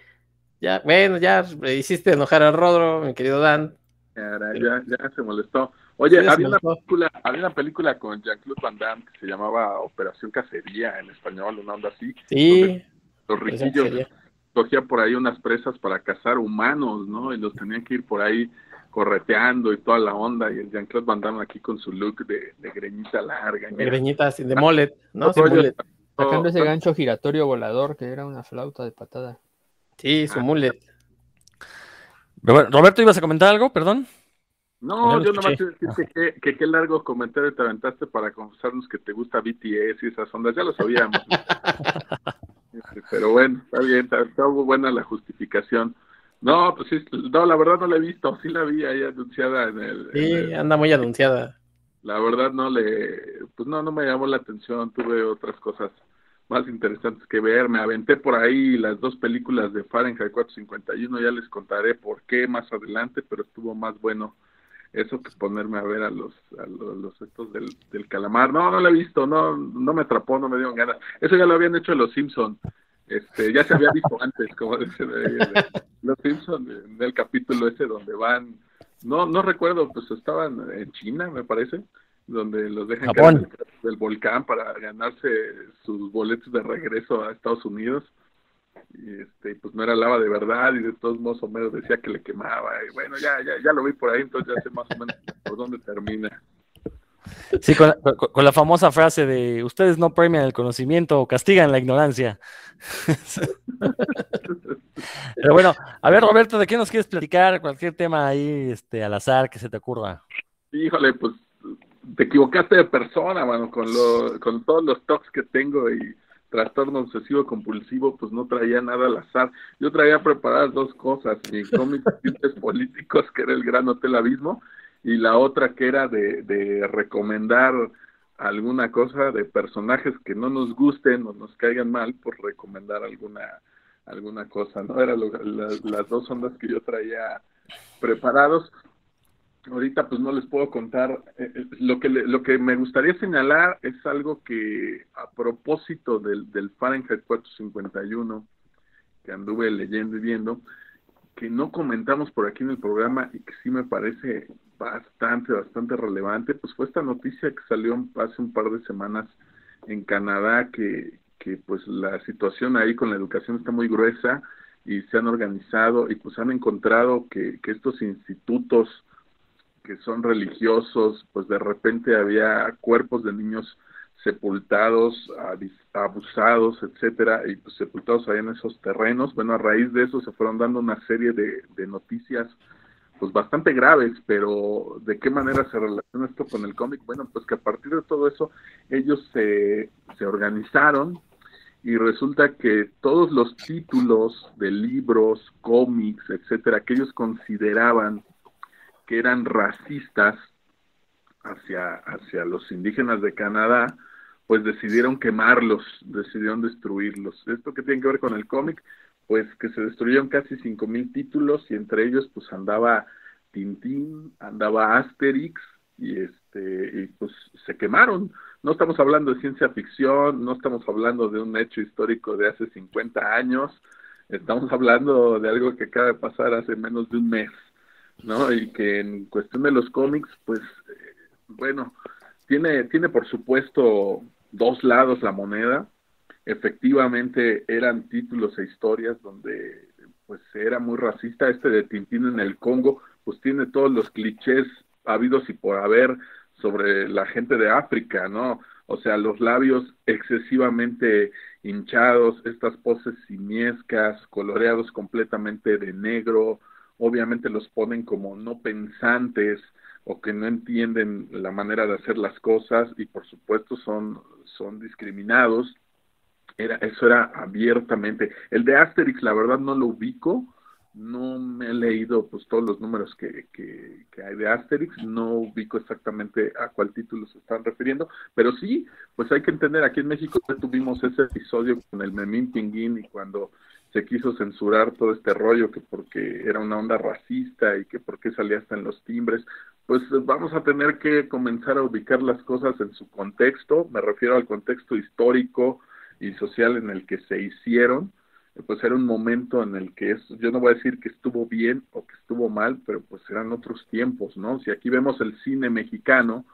Speaker 2: Ya, bueno, ya hiciste enojar a Rodro, mi querido Dan.
Speaker 4: Ya, ya, se molestó. Oye,
Speaker 2: Sí,
Speaker 4: había una, película, había una película con Jean-Claude Van Damme que se llamaba Operación Cacería en español, una onda así.
Speaker 2: Sí,
Speaker 4: Los riquillos cogían por ahí unas presas para cazar humanos, ¿no? Y los tenían que ir por ahí correteando y toda la onda. Y el Jean-Claude Van Damme aquí con su look de, de greñita larga.
Speaker 2: de greñita de mullet, ¿no?
Speaker 4: Rollo.
Speaker 2: mullet.
Speaker 3: Sacando ese gancho giratorio volador que era una flauta de patada.
Speaker 2: Sí, su mullet.
Speaker 1: Rober- Roberto, ¿ibas a comentar algo? Perdón.
Speaker 4: No,
Speaker 2: lo
Speaker 4: yo nomás quiero decir que, que, que qué largo comentario te aventaste para confesarnos que te gusta BTS y esas ondas, ya lo sabíamos. <laughs> Este, Pero bueno, está bien, está, está muy buena la justificación. No, pues sí, no, la verdad no la he visto, sí la vi ahí anunciada en el... en
Speaker 2: Sí,
Speaker 4: el-
Speaker 2: anda muy anunciada.
Speaker 4: la verdad no le, pues no, no me llamó la atención, tuve otras cosas más interesantes que ver, me aventé por ahí las dos películas de Fahrenheit 451, ya les contaré por qué más adelante, pero estuvo más bueno eso que ponerme a ver a los a los, los estos del, del calamar. No, no lo he visto, no no me atrapó, no me dieron ganas. Eso ya lo habían hecho los Simpson. Este, ya se había visto <laughs> antes, como de- los Simpson en el capítulo ese donde van no no recuerdo, pues estaban en China, me parece, donde los dejan
Speaker 1: Japón.
Speaker 4: caer del, volcán para ganarse sus boletos de regreso a Estados Unidos y este pues no era lava de verdad y de todos modos Homero decía que le quemaba y bueno ya ya ya lo vi por ahí entonces ya sé más o menos por dónde termina
Speaker 1: Sí, con, con- con la famosa frase de ustedes no premian el conocimiento o castigan la ignorancia. <laughs> Pero bueno, a ver, Roberto, ¿de qué nos quieres platicar? Cualquier tema ahí este, al azar que se te ocurra.
Speaker 4: híjole pues te equivocaste de persona mano con lo con todos los tocs que tengo y trastorno obsesivo compulsivo pues no traía nada al azar. Yo traía preparadas dos cosas mi cómic políticos que era el gran hotel abismo y la otra que era de, de recomendar alguna cosa de personajes que no nos gusten o nos caigan mal por recomendar alguna alguna cosa no era lo- la- las dos ondas que yo traía preparados ahorita pues no les puedo contar eh, eh, lo que le- lo que me gustaría señalar es algo que a propósito del, del Fahrenheit 451 que anduve leyendo y viendo que no comentamos por aquí en el programa y que sí me parece bastante bastante relevante pues fue esta noticia que salió hace un par de semanas en Canadá que que pues la situación ahí con la educación está muy gruesa y se han organizado y pues han encontrado que, que estos institutos que son religiosos, pues de repente había cuerpos de niños sepultados, abusados, etcétera, y pues sepultados ahí en esos terrenos. Bueno, a raíz de eso se fueron dando una serie de, de noticias pues bastante graves, pero ¿de qué manera se relaciona esto con el cómic? Bueno, pues que a partir de todo eso ellos se, se organizaron y resulta que todos los títulos de libros, cómics, etcétera, que ellos consideraban que eran racistas hacia, hacia los indígenas de Canadá, pues decidieron quemarlos, decidieron destruirlos. ¿Esto qué tiene que ver con el cómic? Pues que se destruyeron casi cinco mil títulos y entre ellos pues andaba Tintín, andaba Asterix y este y pues se quemaron. No estamos hablando de ciencia ficción, no estamos hablando de un hecho histórico de hace 50 años, estamos hablando de algo que acaba de pasar hace menos de un mes. ¿No? Y que en cuestión de los cómics, pues, eh, bueno, tiene, tiene por supuesto dos lados la moneda. Efectivamente eran títulos e historias donde pues era muy racista. Este de Tintín en el Congo, pues tiene todos los clichés habidos y por haber sobre la gente de África, ¿no? O sea, los labios excesivamente hinchados, estas poses simiescas, coloreados completamente de negro, obviamente los ponen como no pensantes o que no entienden la manera de hacer las cosas y por supuesto son, son discriminados. Era, eso era abiertamente. El de Asterix, la verdad, no lo ubico. No me he leído pues todos los números que, que, que hay de Asterix, no ubico exactamente a cuál título se están refiriendo, pero sí, pues hay que entender, aquí en México tuvimos ese episodio con el Memín Pinguín y cuando se quiso censurar todo este rollo que porque era una onda racista y que porque salía hasta en los timbres, pues vamos a tener que comenzar a ubicar las cosas en su contexto, me refiero al contexto histórico y social en el que se hicieron pues era un momento en el que yo no voy a decir que estuvo bien o que estuvo mal, pero pues eran otros tiempos, ¿no? Si aquí vemos el cine mexicano,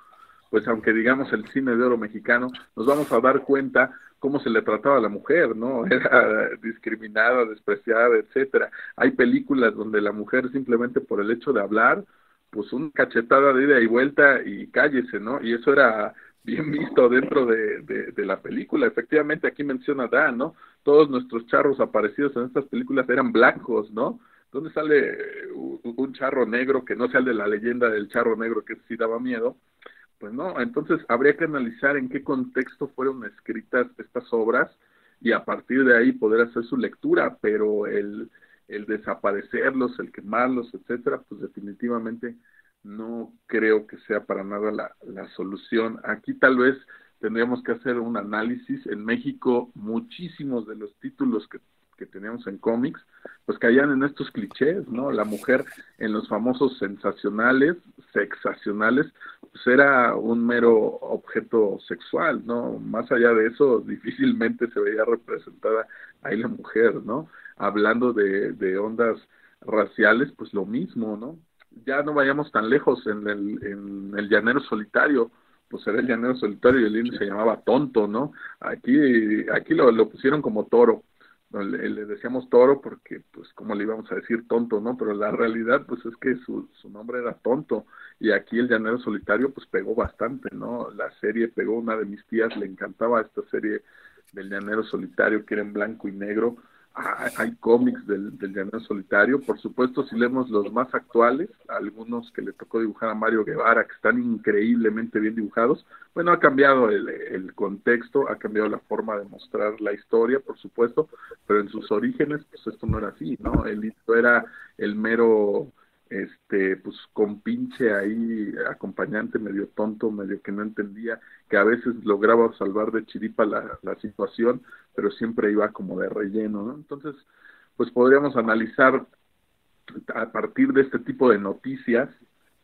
Speaker 4: pues aunque digamos el cine de oro mexicano, nos vamos a dar cuenta cómo se le trataba a la mujer, ¿no? <laughs> Era discriminada, despreciada, etcétera. Hay películas donde la mujer simplemente por el hecho de hablar, pues una cachetada de ida y vuelta y cállese, ¿no? Y eso era bien visto dentro de, de, la película. Efectivamente, aquí menciona Dan, ¿no? Todos nuestros charros aparecidos en estas películas eran blancos, ¿no? ¿Dónde sale un charro negro que no sea el de la leyenda del charro negro que sí daba miedo? Pues no, entonces habría que analizar en qué contexto fueron escritas estas obras y a partir de ahí poder hacer su lectura, pero el, el desaparecerlos, el quemarlos, etcétera, pues definitivamente no creo que sea para nada la, la solución. Aquí tal vez tendríamos que hacer un análisis. En México, muchísimos de los títulos que, que teníamos en cómics, pues caían en estos clichés, ¿no? La mujer en los famosos sensacionales, sexacionales, pues era un mero objeto sexual, ¿no? Más allá de eso, <laughs> difícilmente se veía representada ahí la mujer, ¿no? Hablando de, de ondas raciales, pues lo mismo, ¿no? ya no vayamos tan lejos en el, en el llanero solitario, pues era el llanero solitario y el indio se llamaba tonto, ¿no? Aquí, aquí lo, lo pusieron como toro, le, decíamos toro porque, pues, como le íbamos a decir tonto, ¿no? Pero la realidad, pues, es que su, su nombre era tonto y aquí el llanero solitario, pues, pegó bastante, ¿no? La serie pegó, una de mis tías le encantaba esta serie del llanero solitario que era en blanco y negro, hay cómics del, del Llanero Solitario, por supuesto si leemos los más actuales, algunos que le tocó dibujar a Mario Guevara, que están increíblemente bien dibujados, bueno, ha cambiado el, el contexto, ha cambiado la forma de mostrar la historia, por supuesto, pero en sus orígenes, pues esto no era así, ¿no? El era el mero este, pues con pinche ahí acompañante medio tonto, medio que no entendía, que a veces lograba salvar de chiripa la, la situación, pero siempre iba como de relleno, ¿no? Entonces, pues podríamos analizar a partir de este tipo de noticias,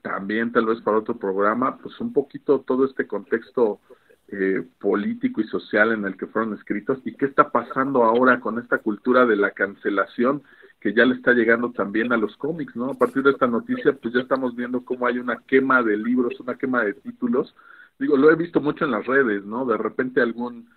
Speaker 4: también tal vez para otro programa, pues un poquito todo este contexto eh, político y social en el que fueron escritos y qué está pasando ahora con esta cultura de la cancelación que ya le está llegando también a los cómics, ¿no? A partir de esta noticia, pues ya estamos viendo cómo hay una quema de libros, una quema de títulos. Digo, lo he visto mucho en las redes, ¿no? De repente algún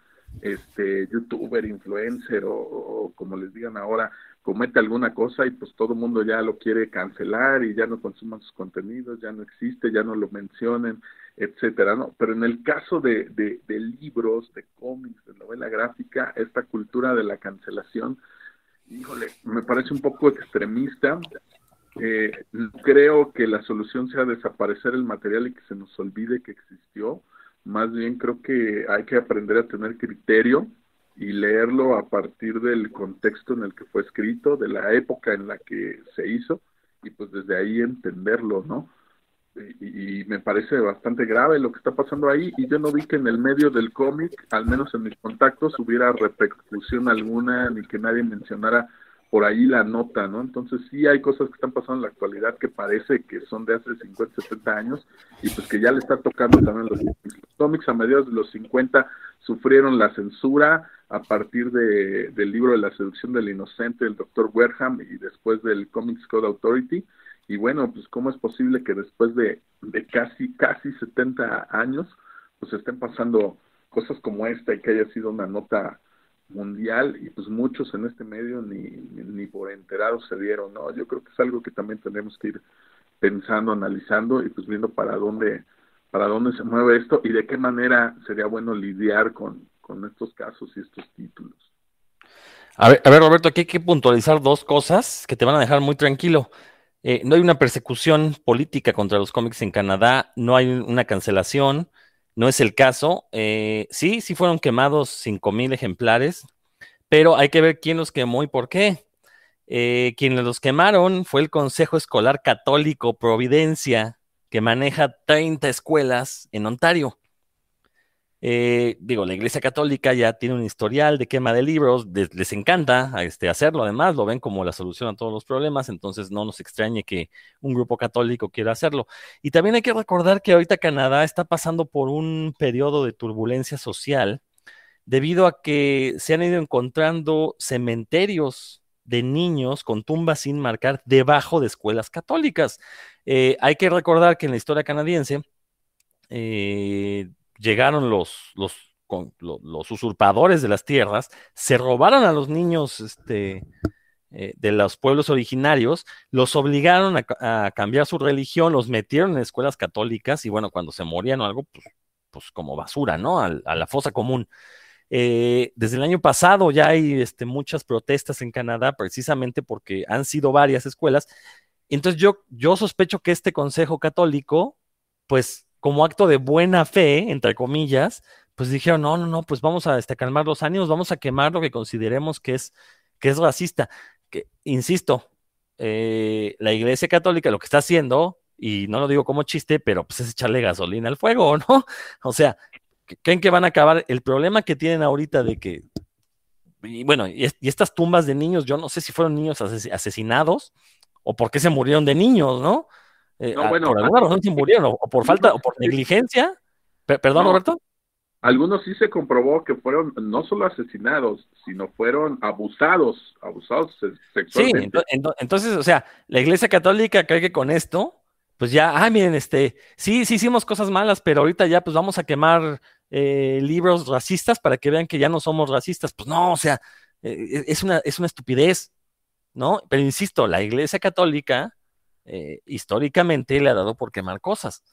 Speaker 4: este youtuber, influencer o, como les digan ahora, comete alguna cosa y pues todo el mundo ya lo quiere cancelar y ya no consuman sus contenidos, ya no existe, ya no lo mencionen, etcétera, ¿no? Pero en el caso de, de, de libros, de cómics, de novela gráfica, esta cultura de la cancelación, híjole, me parece un poco extremista. Eh, creo que la solución sea desaparecer el material y que se nos olvide que existió. Más bien creo que hay que aprender a tener criterio y leerlo a partir del contexto en el que fue escrito, de la época en la que se hizo y pues desde ahí entenderlo, ¿no? Y, me parece bastante grave lo que está pasando ahí y yo no vi que en el medio del cómic, al menos en mis contactos, hubiera repercusión alguna ni que nadie mencionara por ahí la nota, ¿no? Entonces sí hay cosas que están pasando en la actualidad que parece que son de hace 50, 70 años y pues que ya le está tocando también los. Los cómics a mediados de los 50 sufrieron la censura a partir de, del libro de la seducción del inocente del doctor Werham y después del Comics Code Authority y bueno, pues cómo es posible que después de, de casi, casi 70 años, pues estén pasando cosas como esta y que haya sido una nota mundial y pues muchos en este medio ni, ni, por enterados se dieron, ¿no? Yo creo que es algo que también tenemos que ir pensando, analizando y pues viendo para dónde, para dónde se mueve esto y de qué manera sería bueno lidiar con, con estos casos y estos títulos.
Speaker 1: A ver, a ver, Roberto, aquí hay que puntualizar dos cosas que te van a dejar muy tranquilo. Eh, no hay una persecución política contra los cómics en Canadá, no hay una cancelación, no es el caso. Eh, sí, sí fueron quemados 5.000 ejemplares, pero hay que ver quién los quemó y por qué. Eh, quienes los quemaron fue el Consejo Escolar Católico Providencia, que maneja 30 escuelas en Ontario. Eh, digo, la Iglesia Católica ya tiene un historial de quema de libros, les encanta este, hacerlo, además lo ven como la solución a todos los problemas, entonces no nos extrañe que un grupo católico quiera hacerlo. Y también hay que recordar que ahorita Canadá está pasando por un periodo de turbulencia social debido a que se han ido encontrando cementerios de niños con tumbas sin marcar debajo de escuelas católicas. Eh, hay que recordar que en la historia canadiense eh, llegaron los, los, usurpadores de las tierras, se robaron a los niños este, eh, de los pueblos originarios, los obligaron a, cambiar su religión, los metieron en escuelas católicas y bueno, cuando se morían o algo, pues, pues como basura, ¿no? a la fosa común. Eh, desde el año pasado ya hay este, muchas protestas en Canadá precisamente porque han sido varias escuelas. Entonces yo, yo sospecho que este Consejo Católico, pues como acto de buena fe, entre comillas, pues dijeron, no, no, no, pues vamos a este, calmar los ánimos, vamos a quemar lo que consideremos que es, que es racista. Que, insisto, eh, la Iglesia Católica lo que está haciendo, y no lo digo como chiste, pero pues es echarle gasolina al fuego, <laughs> ¿no? O sea, creen que van a acabar. El problema que tienen ahorita de que, y bueno, y, estas tumbas de niños, yo no sé si fueron niños asesinados o por qué se murieron de niños, ¿no? Eh, no bueno, por alguna razón se murieron, o, por falta, o por negligencia. perdón, Roberto.
Speaker 4: Algunos sí se comprobó que fueron no solo asesinados, sino fueron abusados, abusados sexualmente.
Speaker 1: Sí, entonces, o sea, la Iglesia Católica cree que con esto, pues ya, ah, miren, este, sí, sí hicimos cosas malas, pero ahorita ya, pues vamos a quemar eh, libros racistas para que vean que ya no somos racistas. Pues no, o sea, eh, es, una, es una estupidez, ¿no? Pero insisto, la Iglesia Católica eh, históricamente le ha dado por quemar cosas.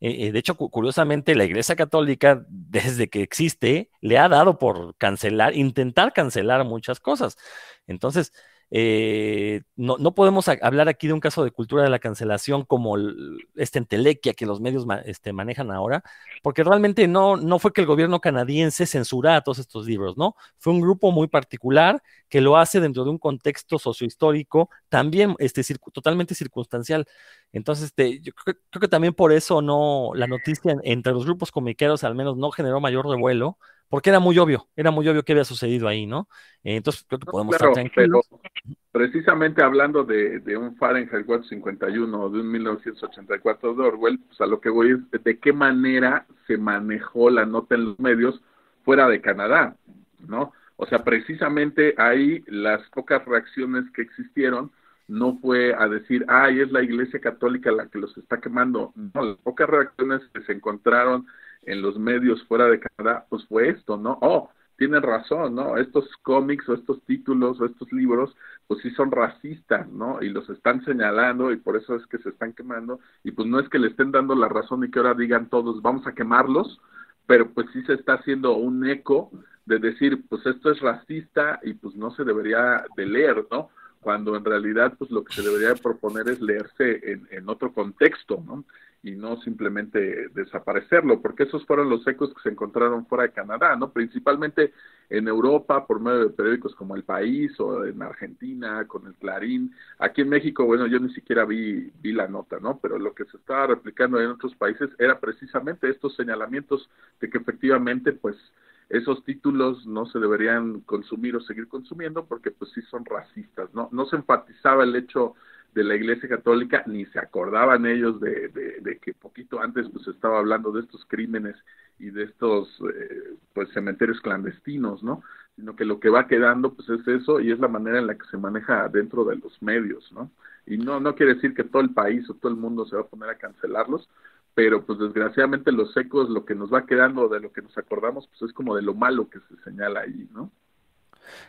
Speaker 1: de hecho, curiosamente, la Iglesia Católica, <laughs> desde que existe, le ha dado por cancelar, intentar cancelar muchas cosas. Entonces, eh, no, no, podemos hablar aquí de un caso de cultura de la cancelación como esta entelequia que los medios este, manejan ahora, porque realmente no, no fue que el gobierno canadiense censurara todos estos libros, ¿no? Fue un grupo muy particular que lo hace dentro de un contexto sociohistórico también este, totalmente circunstancial. Entonces, este, yo creo, que también por eso no, la noticia entre los grupos comiqueros al menos no generó mayor revuelo, porque era muy obvio, era muy obvio que había sucedido ahí, ¿no? entonces creo que podemos estar tranquilos.
Speaker 4: precisamente hablando de, de, un Fahrenheit 451, de un 1984 de Orwell, pues a lo que voy es de qué manera se manejó la nota en los medios fuera de Canadá, ¿no? O sea, precisamente ahí las pocas reacciones que existieron no fue a decir, ay, es la Iglesia Católica la que los está quemando. No, las pocas reacciones que se encontraron en los medios fuera de Canadá, pues fue esto, ¿no? Oh, tienen razón, ¿no? Estos cómics o estos títulos o estos libros, pues sí son racistas, ¿no? Y los están señalando y por eso es que se están quemando. Y pues no es que le estén dando la razón y que ahora digan todos, vamos a quemarlos, pero pues sí se está haciendo un eco de decir, pues esto es racista y pues no se debería de leer, ¿no? Cuando en realidad, pues lo que se debería proponer es leerse en, en otro contexto, ¿no? y no simplemente desaparecerlo, porque esos fueron los ecos que se encontraron fuera de Canadá, ¿no? Principalmente en Europa por medio de periódicos como El País o en Argentina con el Clarín. Aquí en México, bueno, yo ni siquiera vi, vi la nota, ¿no? Pero lo que se estaba replicando en otros países era precisamente estos señalamientos de que efectivamente, pues, esos títulos no se deberían consumir o seguir consumiendo porque pues sí son racistas, ¿no? No se enfatizaba el hecho de la Iglesia Católica, ni se acordaban ellos de, de, que poquito antes pues estaba hablando de estos crímenes y de estos eh, pues cementerios clandestinos, ¿no? Sino que lo que va quedando pues es eso y es la manera en la que se maneja dentro de los medios, ¿no? Y no, no quiere decir que todo el país o todo el mundo se va a poner a cancelarlos, pero pues desgraciadamente los ecos, lo que nos va quedando de lo que nos acordamos, pues es como de lo malo que se señala ahí, ¿no?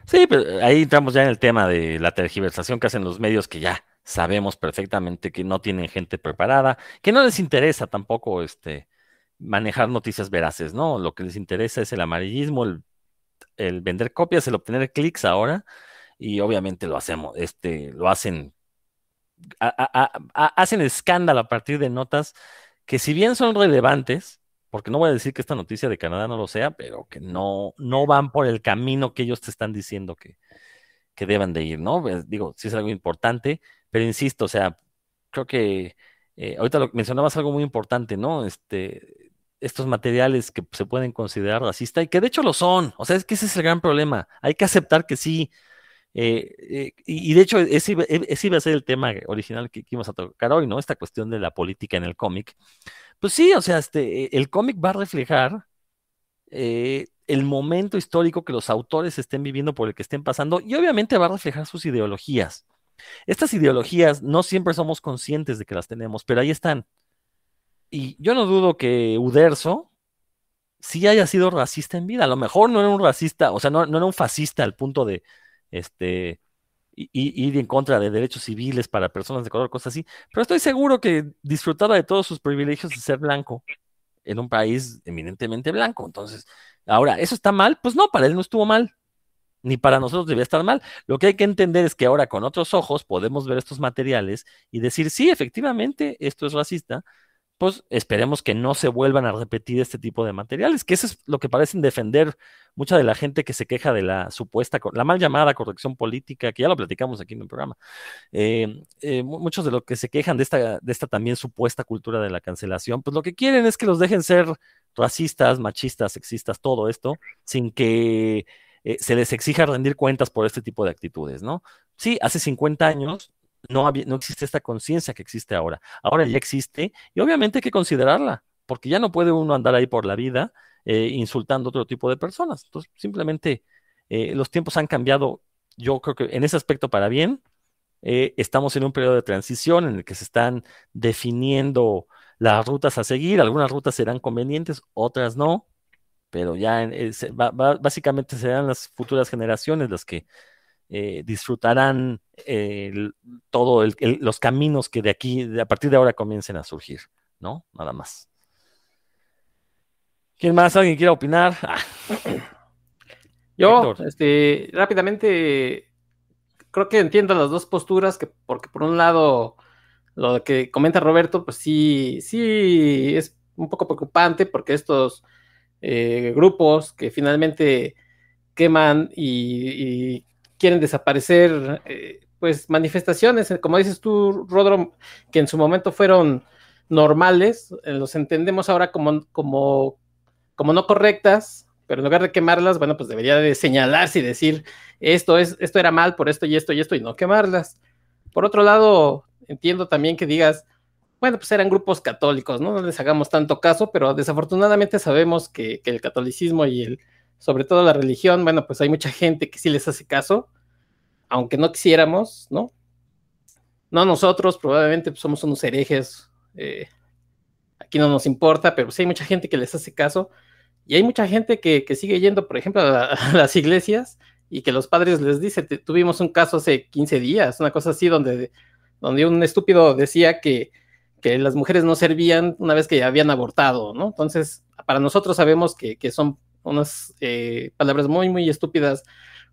Speaker 1: Sí, pero ahí entramos ya en el tema de la tergiversación que hacen los medios que ya sabemos perfectamente que no tienen gente preparada, que no les interesa tampoco este manejar noticias veraces, ¿no? Lo que les interesa es el amarillismo, el, vender copias, el obtener clics ahora, y obviamente lo hacemos, este, lo hacen, hacen escándalo a partir de notas que si bien son relevantes, porque no voy a decir que esta noticia de Canadá no lo sea, pero que no, no van por el camino que ellos te están diciendo que, que deban de ir, ¿no? Pues, digo, sí es algo importante, pero insisto, o sea, creo que eh, ahorita lo, mencionabas algo muy importante, ¿no? Este, estos materiales que se pueden considerar racistas y que de hecho lo son. O sea, es que ese es el gran problema. Hay que aceptar que sí. Eh, eh, y, de hecho, ese, iba a ser el tema original que, íbamos a tocar hoy, ¿no? Esta cuestión de la política en el cómic. Pues sí, o sea, este, el cómic va a reflejar el momento histórico que los autores estén viviendo por el que estén pasando y obviamente va a reflejar sus ideologías. Estas ideologías no siempre somos conscientes de que las tenemos, pero ahí están. Y yo no dudo que Uderzo sí haya sido racista en vida. A lo mejor no era un racista, o sea, no era un fascista al punto de este, ir en contra de derechos civiles para personas de color, cosas así. Pero estoy seguro que disfrutaba de todos sus privilegios de ser blanco en un país eminentemente blanco. Entonces, ahora, ¿eso está mal? Pues no, para él no estuvo mal ni para nosotros debía estar mal. Lo que hay que entender es que ahora con otros ojos podemos ver estos materiales y decir, sí, efectivamente, esto es racista, pues esperemos que no se vuelvan a repetir este tipo de materiales, que eso es lo que parecen defender mucha de la gente que se queja de la supuesta, la mal llamada corrección política, que ya lo platicamos aquí en el programa. Eh, eh, muchos de los que se quejan de esta, de esta también supuesta cultura de la cancelación, pues lo que quieren es que los dejen ser racistas, machistas, sexistas, todo esto, sin que eh, se les exija rendir cuentas por este tipo de actitudes, ¿no? Sí, hace 50 años no, no existe esta conciencia que existe ahora. Ahora ya existe y obviamente hay que considerarla, porque ya no puede uno andar ahí por la vida eh, insultando a otro tipo de personas. Entonces, simplemente eh, los tiempos han cambiado, yo creo que en ese aspecto para bien. estamos en un periodo de transición en el que se están definiendo las rutas a seguir. Algunas rutas serán convenientes, otras no pero ya básicamente serán las futuras generaciones las que eh, disfrutarán todos los caminos que de aquí, a partir de ahora comiencen a surgir, ¿no? Nada más. ¿Quién más? ¿Alguien quiere opinar? Ah. <coughs>
Speaker 2: Yo, este, rápidamente, creo que entiendo las dos posturas, que, porque por un lado, lo que comenta Roberto, pues sí, sí es un poco preocupante, porque estos eh, grupos que finalmente queman y, quieren desaparecer, eh, pues manifestaciones, como dices tú, Rodro, que en su momento fueron normales, eh, los entendemos ahora como, como, como no correctas, pero en lugar de quemarlas, bueno, pues debería de señalarse y decir, esto, es, esto era mal por esto y esto y esto, y no quemarlas. Por otro lado, entiendo también que digas, bueno, pues eran grupos católicos, ¿no? No les hagamos tanto caso, pero desafortunadamente sabemos que, el catolicismo y el, sobre todo la religión, bueno, pues hay mucha gente que sí les hace caso, aunque no quisiéramos, ¿no? No nosotros, probablemente pues, somos unos herejes, eh, aquí no nos importa, pero sí hay mucha gente que les hace caso, y hay mucha gente que, sigue yendo, por ejemplo, a, las iglesias y que los padres les dicen, tuvimos un caso hace 15 días, una cosa así, donde, donde un estúpido decía que que las mujeres no servían una vez que ya habían abortado, ¿no? Entonces, para nosotros sabemos que, son unas eh, palabras muy, muy estúpidas,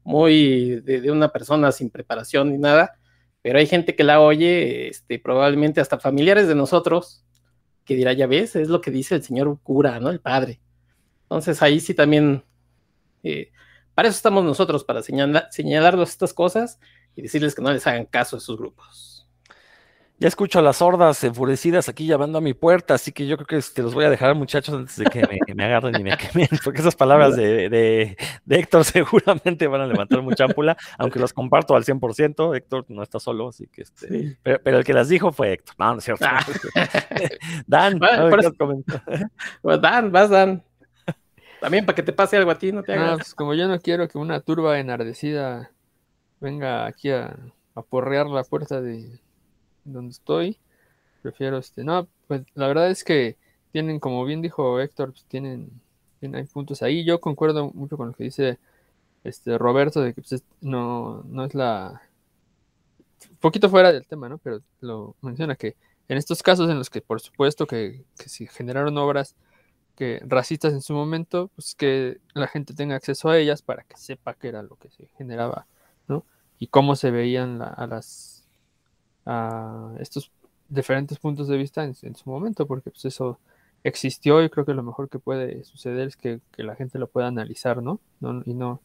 Speaker 2: muy de, una persona sin preparación ni nada, pero hay gente que la oye, este, probablemente hasta familiares de nosotros, que dirá, ya ves, es lo que dice el señor cura, ¿no? El padre. Entonces, ahí sí también, eh, para eso estamos nosotros, para señalar, señalarlos estas cosas y decirles que no les hagan caso a esos grupos.
Speaker 1: Ya escucho a las hordas enfurecidas aquí llamando a mi puerta, así que yo creo que te este, los voy a dejar, muchachos, antes de que me, agarren y me quemen, <laughs> porque esas palabras de, de, Héctor <laughs> seguramente van a levantar mucha ámpula, aunque las comparto al 100%. Héctor no está solo, así que este. Pero, el que las dijo fue Héctor. No, no es cierto. Ah. <laughs> Dan,
Speaker 2: pues, Dan, vas, Dan. También para que te pase algo a ti, no te hagas.
Speaker 3: pues como yo no quiero que una turba enardecida venga aquí a, a porrear la puerta de donde estoy, prefiero este, no, pues la verdad es que tienen, como bien dijo Héctor, pues tienen, hay puntos ahí. Yo concuerdo mucho con lo que dice este Roberto de que pues, no, no es la un poquito fuera del tema, ¿no? Pero lo menciona que en estos casos en los que por supuesto que, que se generaron obras que racistas en su momento, pues que la gente tenga acceso a ellas para que sepa qué era lo que se generaba, ¿no? Y cómo se veían a las a estos diferentes puntos de vista en, su momento, porque pues eso existió y creo que lo mejor que puede suceder es que, la gente lo pueda analizar, ¿no? Y no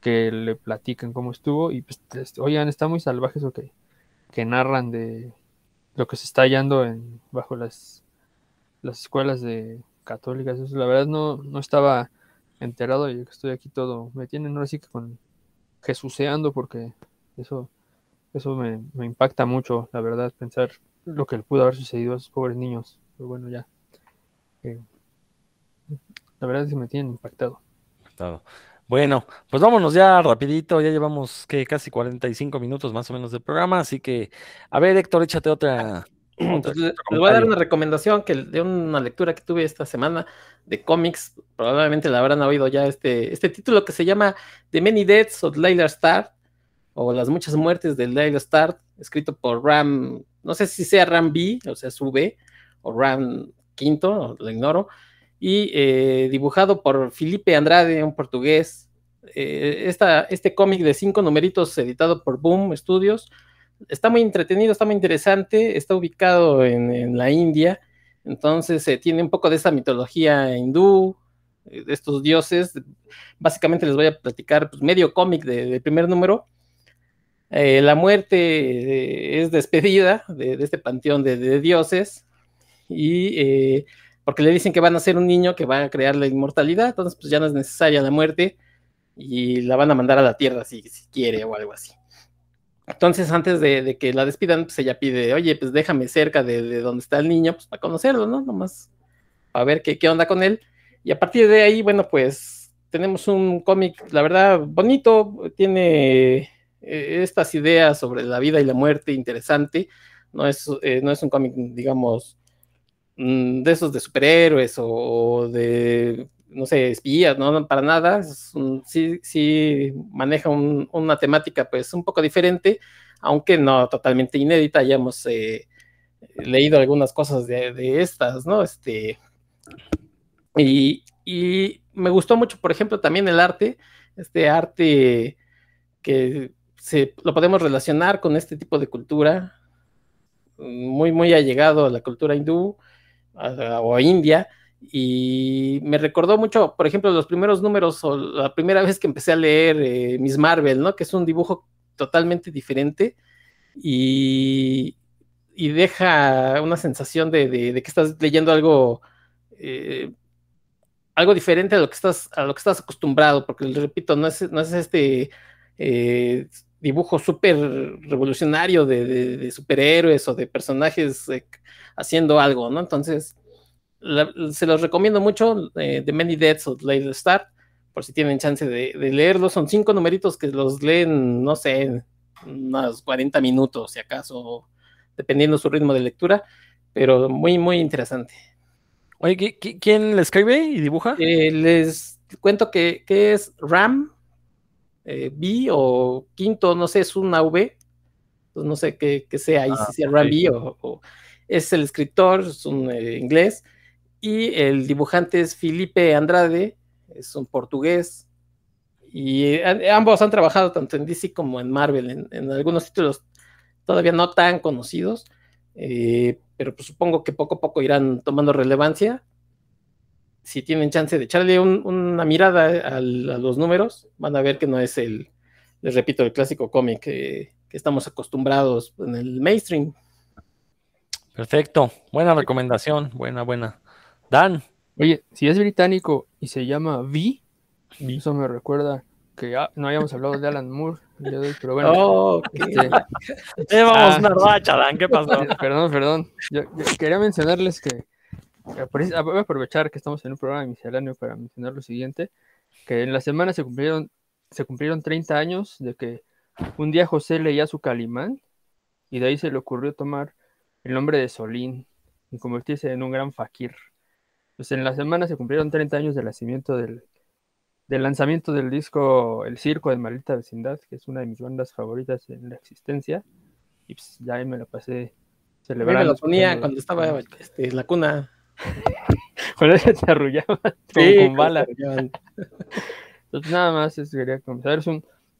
Speaker 3: que le platiquen cómo estuvo y pues, oigan, está muy salvaje eso que, que narran de lo que se está hallando en, bajo las, las escuelas de católicas. La verdad no, no estaba enterado y estoy aquí todo, me tienen ahora sí que con porque eso eso me, impacta mucho, la verdad, pensar lo que le pudo haber sucedido a esos pobres niños. Pero bueno, ya. Eh, la verdad es que me tienen impactado.
Speaker 1: todo. Bueno, pues vámonos ya rapidito, ya llevamos que casi 45 minutos más o menos del programa, así que, a ver, Héctor, échate otra. <clears throat>
Speaker 2: Pues les voy a dar una recomendación que de una lectura que tuve esta semana de cómics, probablemente la habrán oído ya este, este título que se llama The Many Deaths of Layla Starr, o Las Muchas Muertes de Layla Starr, escrito por Ram, no sé si sea Ram B, o sea, su B, o Ram Quinto, lo ignoro, y eh, dibujado por Felipe Andrade, un portugués. Eh, este cómic de cinco numeritos editado por Boom Studios está muy entretenido, está muy interesante, está ubicado en, la India, entonces eh, tiene un poco de esa mitología hindú, de estos dioses. Básicamente les voy a platicar pues, medio cómic del primer número. La muerte es despedida de, este panteón de, dioses y porque le dicen que van a ser un niño que va a crear la inmortalidad, entonces pues ya no es necesaria la muerte y la van a mandar a la tierra si, si quiere o algo así. Entonces, antes de, que la despidan, pues ella pide, oye, pues déjame cerca de, donde está el niño, pues para conocerlo, ¿no? Nomás para ver qué, qué onda con él. Y a partir de ahí, bueno, pues tenemos un cómic, la verdad, bonito, tiene eh, estas ideas sobre la vida y la muerte interesante. No es, eh, no es un cómic, digamos, Mm, de esos de superhéroes o, de, no sé, espías, no, para nada. sí, sí maneja una temática pues un poco diferente, aunque no totalmente inédita. Ya hemos eh, leído algunas cosas de, estas, ¿no? Este, y, me gustó mucho, por ejemplo, también el arte, este arte que se, lo podemos relacionar con este tipo de cultura, muy, muy allegado a la cultura hindú, o a India, y me recordó mucho, por ejemplo, los primeros números o la primera <laughs> vez que empecé a leer eh, Miss Marvel, ¿no? Que es un dibujo totalmente diferente y, y deja una sensación de, de, que estás leyendo algo, eh, algo diferente a lo que estás, a lo que estás acostumbrado, porque repito, no es, no es este eh, dibujo súper revolucionario de, de, superhéroes o de personajes haciendo algo, ¿no? Entonces, se los recomiendo mucho, eh, The Many Deaths of Lady Star, por si tienen chance de, leerlos. Son cinco numeritos que los leen, no sé, unos 40 minutos, si acaso, dependiendo su ritmo de lectura, pero muy, muy interesante.
Speaker 1: Oye, ¿quién le escribe y dibuja?
Speaker 2: Eh, les cuento que, es Ram eh, B o Quinto, no sé, es una V, pues no sé qué, sea ahí, ah, si sea Ram B o es el escritor, es un eh, inglés, y el dibujante es Felipe Andrade, es un portugués, y eh, ambos han trabajado tanto en DC como en Marvel, en, algunos títulos todavía no tan conocidos, pero pues supongo que poco a poco irán tomando relevancia. Si tienen chance de echarle una mirada a, los números, van a ver que no es el, les repito, el clásico cómic que estamos acostumbrados en el mainstream.
Speaker 1: Perfecto, buena recomendación, buena, buena. Dan.
Speaker 3: Oye, si es británico y se llama V, eso me recuerda que no habíamos hablado de Alan Moore, pero bueno.
Speaker 1: Oh, este, <laughs> Llevamos ah, una racha, Dan, ¿qué pasó? <laughs>
Speaker 3: Perdón, perdón. Yo, quería mencionarles que, voy a aprovechar que estamos en un programa misceláneo para mencionar lo siguiente, que en la semana se cumplieron, se cumplieron 30 años de que un día José leía su Calimán y de ahí se le ocurrió tomar el nombre de Solín y convertirse en un gran fakir. Pues en la semana se cumplieron 30 años del nacimiento del, lanzamiento del disco El Circo de Maldita Vecindad, que es una de mis bandas favoritas en la existencia. Y pues ya ahí me lo pasé
Speaker 2: celebrando. me lo ponía cuando estaba este, en la cuna.
Speaker 3: Cuando se arrullaba con, balas. Entonces nada más quería comenzar. Es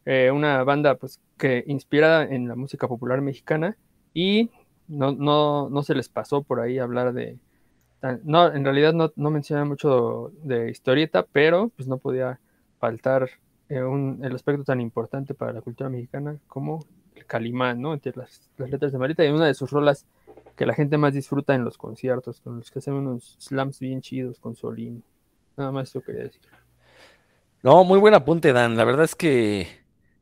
Speaker 3: eh, una banda pues que inspirada en la música popular mexicana y no, no, no se les pasó por ahí hablar de... No, en realidad no, no menciona mucho de historieta, pero pues no podía faltar eh, un, el aspecto tan importante para la cultura mexicana como el calimán, ¿no? Entre las, letras de Marita y una de sus rolas que la gente más disfruta en los conciertos, con los que hacen unos slams bien chidos con Solín. Nada más eso quería decir.
Speaker 1: No, muy buen apunte, Dan. La verdad es que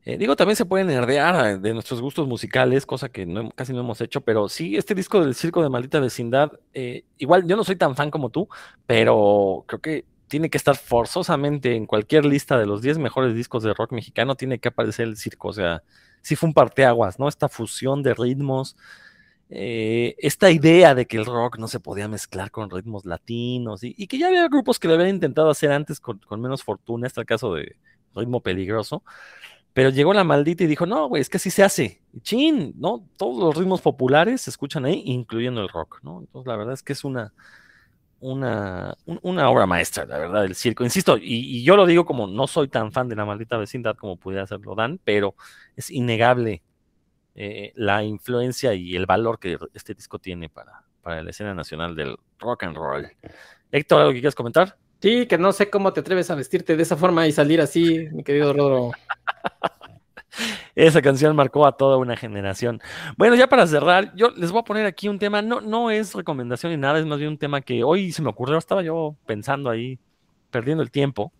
Speaker 1: eh, digo, también se pueden herdear de nuestros gustos musicales, cosa que casi no hemos hecho, pero sí, este disco del Circo de Maldita Vecindad, eh, igual yo no soy tan fan como tú, pero creo que tiene que estar forzosamente en cualquier lista de los 10 mejores discos de rock mexicano, tiene que aparecer el circo. O sea, sí fue un parteaguas, ¿no? Esta fusión de ritmos, eh, esta idea de que el rock no se podía mezclar con ritmos latinos y, que ya había grupos que lo habían intentado hacer antes con, menos fortuna, este el caso de Ritmo Peligroso, pero llegó la maldita y dijo, no, güey, es que así se hace, chin, ¿no? Todos los ritmos populares se escuchan ahí, incluyendo el rock, ¿no? Entonces la verdad es que es una, una, una obra maestra, la verdad, del circo. Insisto, y, yo lo digo como no soy tan fan de la maldita vecindad como pudiera hacerlo Dan, pero es innegable eh, la influencia y el valor que este disco tiene para, para la escena nacional del rock and roll. Héctor, ¿algo que quieras comentar?
Speaker 2: Sí, que no sé cómo te atreves a vestirte de esa forma y salir así, mi querido Rodro.
Speaker 1: Esa canción marcó a toda una generación. Bueno, ya para cerrar, yo les voy a poner aquí un tema, no, no es recomendación ni nada, es más bien un tema que hoy se me ocurrió, estaba yo pensando ahí, perdiendo el tiempo.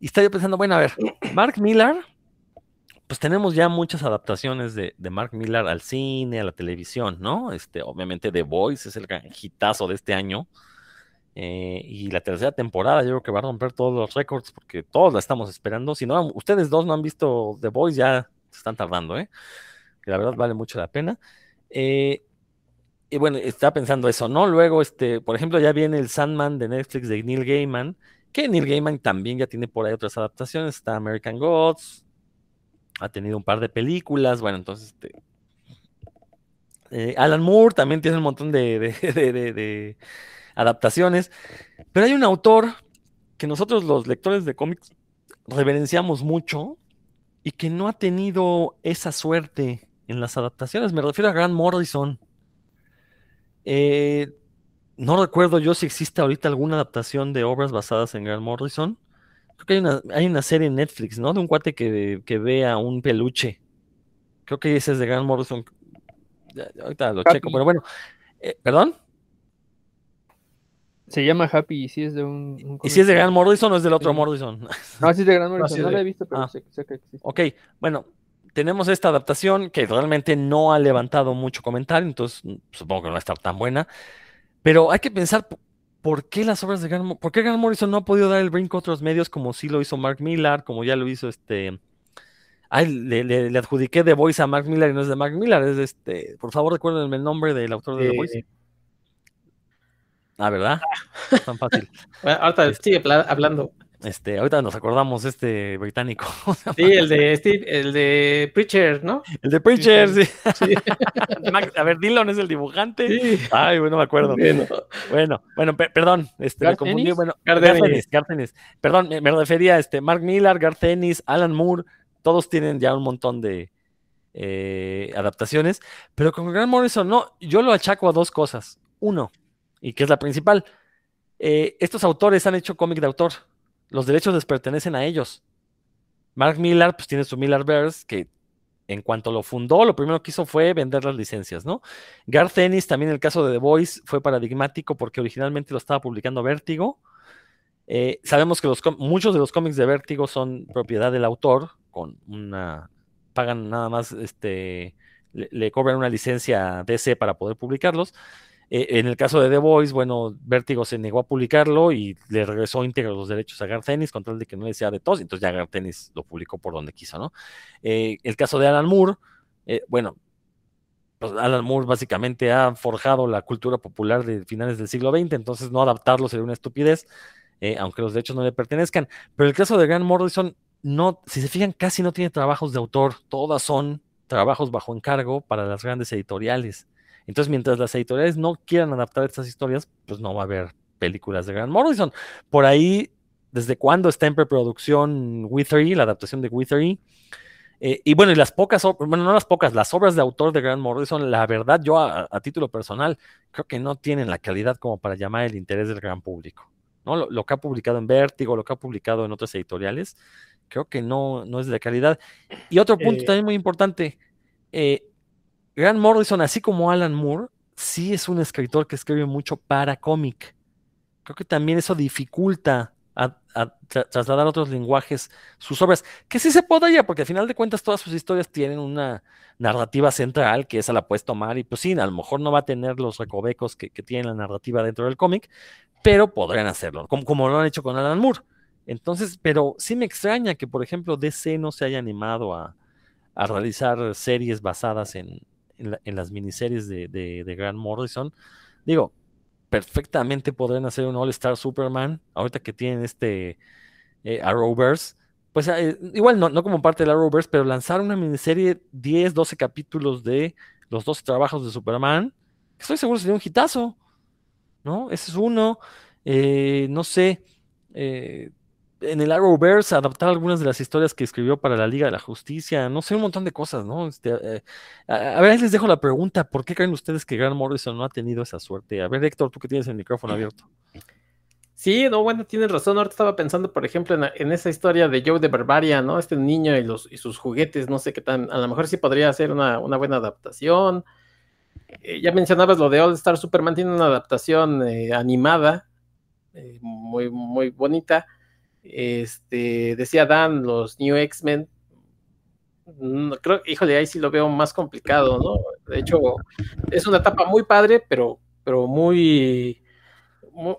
Speaker 1: Y estaba yo pensando, bueno, a ver, Mark Millar, pues tenemos ya muchas adaptaciones de, Mark Millar al cine, a la televisión, ¿no? Este, obviamente The Voice es el gran hitazo de este año. Eh, y la tercera temporada yo creo que va a romper todos los récords porque todos la estamos esperando. Si no, ustedes dos no han visto The Boys, ya se están tardando, ¿eh? Que la verdad vale mucho la pena. Eh, y bueno, estaba pensando eso, ¿no? Luego, este, por ejemplo, ya viene el Sandman de Netflix de Neil Gaiman, que Neil Gaiman también ya tiene por ahí otras adaptaciones. Está American Gods, ha tenido un par de películas, bueno, entonces, este, eh, Alan Moore también tiene un montón <laughs> de adaptaciones. Pero hay un autor que nosotros los lectores de cómics reverenciamos mucho y que no ha tenido esa suerte en las adaptaciones. Me refiero a Grant Morrison. Eh, no recuerdo yo si existe ahorita alguna adaptación de obras basadas en Grant Morrison. Creo que hay una, hay una serie en Netflix, ¿no? De un cuate que, que ve a un peluche. Creo que ese es de Grant Morrison. ahorita lo checo, pero bueno. Eh, ¿Perdón?
Speaker 3: Se llama Happy y si es de un.
Speaker 1: ¿Y si es de Gran Morrison o es del otro Morrison? <laughs>
Speaker 3: No, sí es de Gran Morrison. No, la he visto, pero ah. sé, que existe.
Speaker 1: Ok, bueno, tenemos esta adaptación que realmente no ha levantado mucho comentario, entonces mm, supongo que no va a estar tan buena. Pero hay que pensar por qué las obras de Gran, por qué Gran Morrison no ha podido dar el brinco a otros medios como sí lo hizo Mark Millar, como ya lo hizo este. Ay, le, adjudiqué The Voice a Mark Millar y no es de Mark Millar, es de este. Por favor, recuérdenme el nombre del autor de The Voice. Ah, ¿verdad? Es <laughs> tan fácil. <laughs>
Speaker 2: bueno, ahorita este, sigue hablando.
Speaker 1: Este, ahorita nos acordamos este británico. <laughs>
Speaker 2: Sí, el de el de Preacher, ¿no?
Speaker 1: El de Preacher, sí. <laughs> a ver, Dylan es el dibujante. Sí. Ay, bueno, me acuerdo. Bueno, bueno, perdón, este, me confundí. Bueno, Garcenis, Garcenis. Perdón, me, refería a este, Mark Millar, Garcenis, Alan Moore, todos tienen ya un montón de eh, adaptaciones, pero con Grant Morrison no, yo lo achaco a dos cosas. Uno, y que es la principal. Eh, estos autores han hecho cómic de autor. Los derechos les pertenecen a ellos. Mark Millar, pues tiene su Millarverse, que en cuanto lo fundó, lo primero que hizo fue vender las licencias, ¿no? Garth Ennis, también el caso de The Voice, fue paradigmático porque originalmente lo estaba publicando Vértigo. Eh, sabemos que los, muchos de los cómics de Vértigo son propiedad del autor, con una. pagan nada más, este. Le, le cobran una licencia DC para poder publicarlos. Eh, en el caso de The Voice, bueno, Vértigo se negó a publicarlo y le regresó íntegro los derechos a Gartenis con tal de que no le sea de todos, entonces ya Gartenis lo publicó por donde quiso, ¿no? Eh, el caso de Alan Moore, eh, bueno, pues Alan Moore básicamente ha forjado la cultura popular de finales del siglo XX, entonces no adaptarlo sería una estupidez, aunque los derechos no le pertenezcan. Pero el caso de Grant Morrison, no, si se fijan, casi no tiene trabajos de autor, todas son trabajos bajo encargo para las grandes editoriales. Entonces, mientras las editoriales no quieran adaptar estas historias, pues no va a haber películas de Grant Morrison. Por ahí, ¿desde cuándo está en preproducción Withery, la adaptación de Withery? Eh, y bueno, y las pocas, bueno, no las pocas, las obras de autor de Grant Morrison, la verdad, yo a, título personal, creo que no tienen la calidad como para llamar el interés del gran público. ¿no? Lo, que ha publicado en Vértigo, lo que ha publicado en otras editoriales, creo que no, no es de calidad. Y otro punto eh, también muy importante, eh, Grant Morrison, así como Alan Moore, sí es un escritor que escribe mucho para cómic. Creo que también eso dificulta a, trasladar a otros lenguajes sus obras, que sí se podría, porque al final de cuentas todas sus historias tienen una narrativa central, que esa la puedes tomar, y pues sí, a lo mejor no va a tener los recovecos que, tiene la narrativa dentro del cómic, pero podrían hacerlo, como, lo han hecho con Alan Moore. Entonces, pero sí me extraña que, por ejemplo, DC no se haya animado a realizar series basadas en, en, las miniseries de, de, Grant Morrison. Digo, perfectamente podrían hacer un All Star Superman, ahorita que tienen este eh, Arrowverse. Pues eh, igual no, no como parte del Arrowverse, pero lanzar una miniserie 10, 12 capítulos de los dos trabajos de Superman, estoy seguro sería un hitazo, ¿no? Ese es uno. Eh, no sé, eh, en el Arrowverse adaptar algunas de las historias que escribió para la Liga de la Justicia, no sé, un montón de cosas, ¿no? Este, eh, a, ver, les dejo la pregunta, ¿por qué creen ustedes que Grant Morrison no ha tenido esa suerte? A ver, Héctor, tú que tienes el micrófono abierto.
Speaker 2: Sí, no, bueno, tienes razón. Ahorita estaba pensando, por ejemplo, en, esa historia de Joe de Barbaria, ¿no? Este niño y, los, y sus juguetes, no sé qué tan. A lo mejor sí podría ser una, buena adaptación. Eh, ya mencionabas lo de All Star Superman, tiene una adaptación eh, animada, muy, muy bonita. Este, decía Dan, los New X-Men. Mm, creo, híjole, ahí sí lo veo más complicado, ¿no? De hecho, es una etapa muy padre, pero, pero muy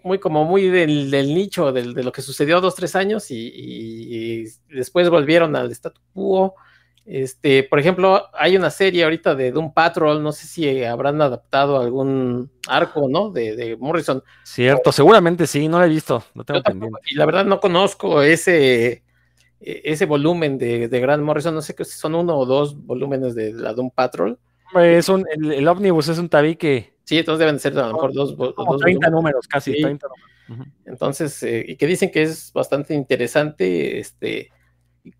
Speaker 2: muy, como muy del, nicho de lo que sucedió dos, tres años y, después volvieron al statu quo. Este, por ejemplo, hay una serie ahorita de Doom Patrol, no sé si habrán adaptado algún arco, ¿no? De, Morrison.
Speaker 1: Cierto, seguramente sí, no lo he visto,
Speaker 2: Y la verdad no conozco ese, e, ese volumen de, de Grant Morrison, no sé si son uno o dos volúmenes de la Doom Patrol.
Speaker 1: Es un, el, el Omnibus es un tabique
Speaker 2: Sí, entonces deben ser a lo mejor dos.
Speaker 1: 30 números, casi. 30
Speaker 2: Entonces, eh, y que dicen que es bastante interesante. Este,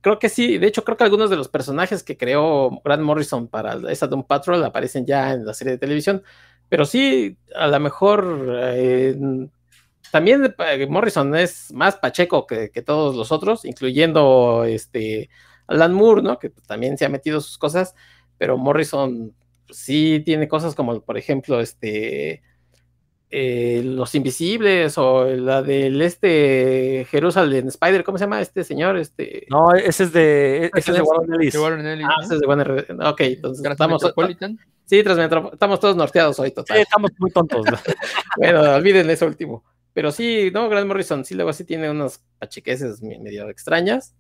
Speaker 2: creo que sí, de hecho, creo que algunos de los personajes que creó Grant Morrison para esa Doom Patrol aparecen ya en la serie de televisión. Pero sí, a lo mejor eh, también eh, Morrison es más pacheco que, que, todos los otros, incluyendo este Alan Moore, ¿no? Que también se ha metido sus cosas, pero Morrison sí tiene cosas como, por ejemplo, este. Eh, los Invisibles o la del este Jerusalén Spider, ¿cómo se llama este señor? Este...
Speaker 1: No, ese es de, ese es de
Speaker 2: Warren Ellis. ah, ese es de Warren Ellis. Ok, entonces estamos, sí, estamos todos norteados hoy, total.
Speaker 1: Sí, estamos muy tontos. <laughs>
Speaker 2: bueno, olviden eso último. Pero sí, no, Grant Morrison sí luego sí tiene unas pachiqueses medio extrañas.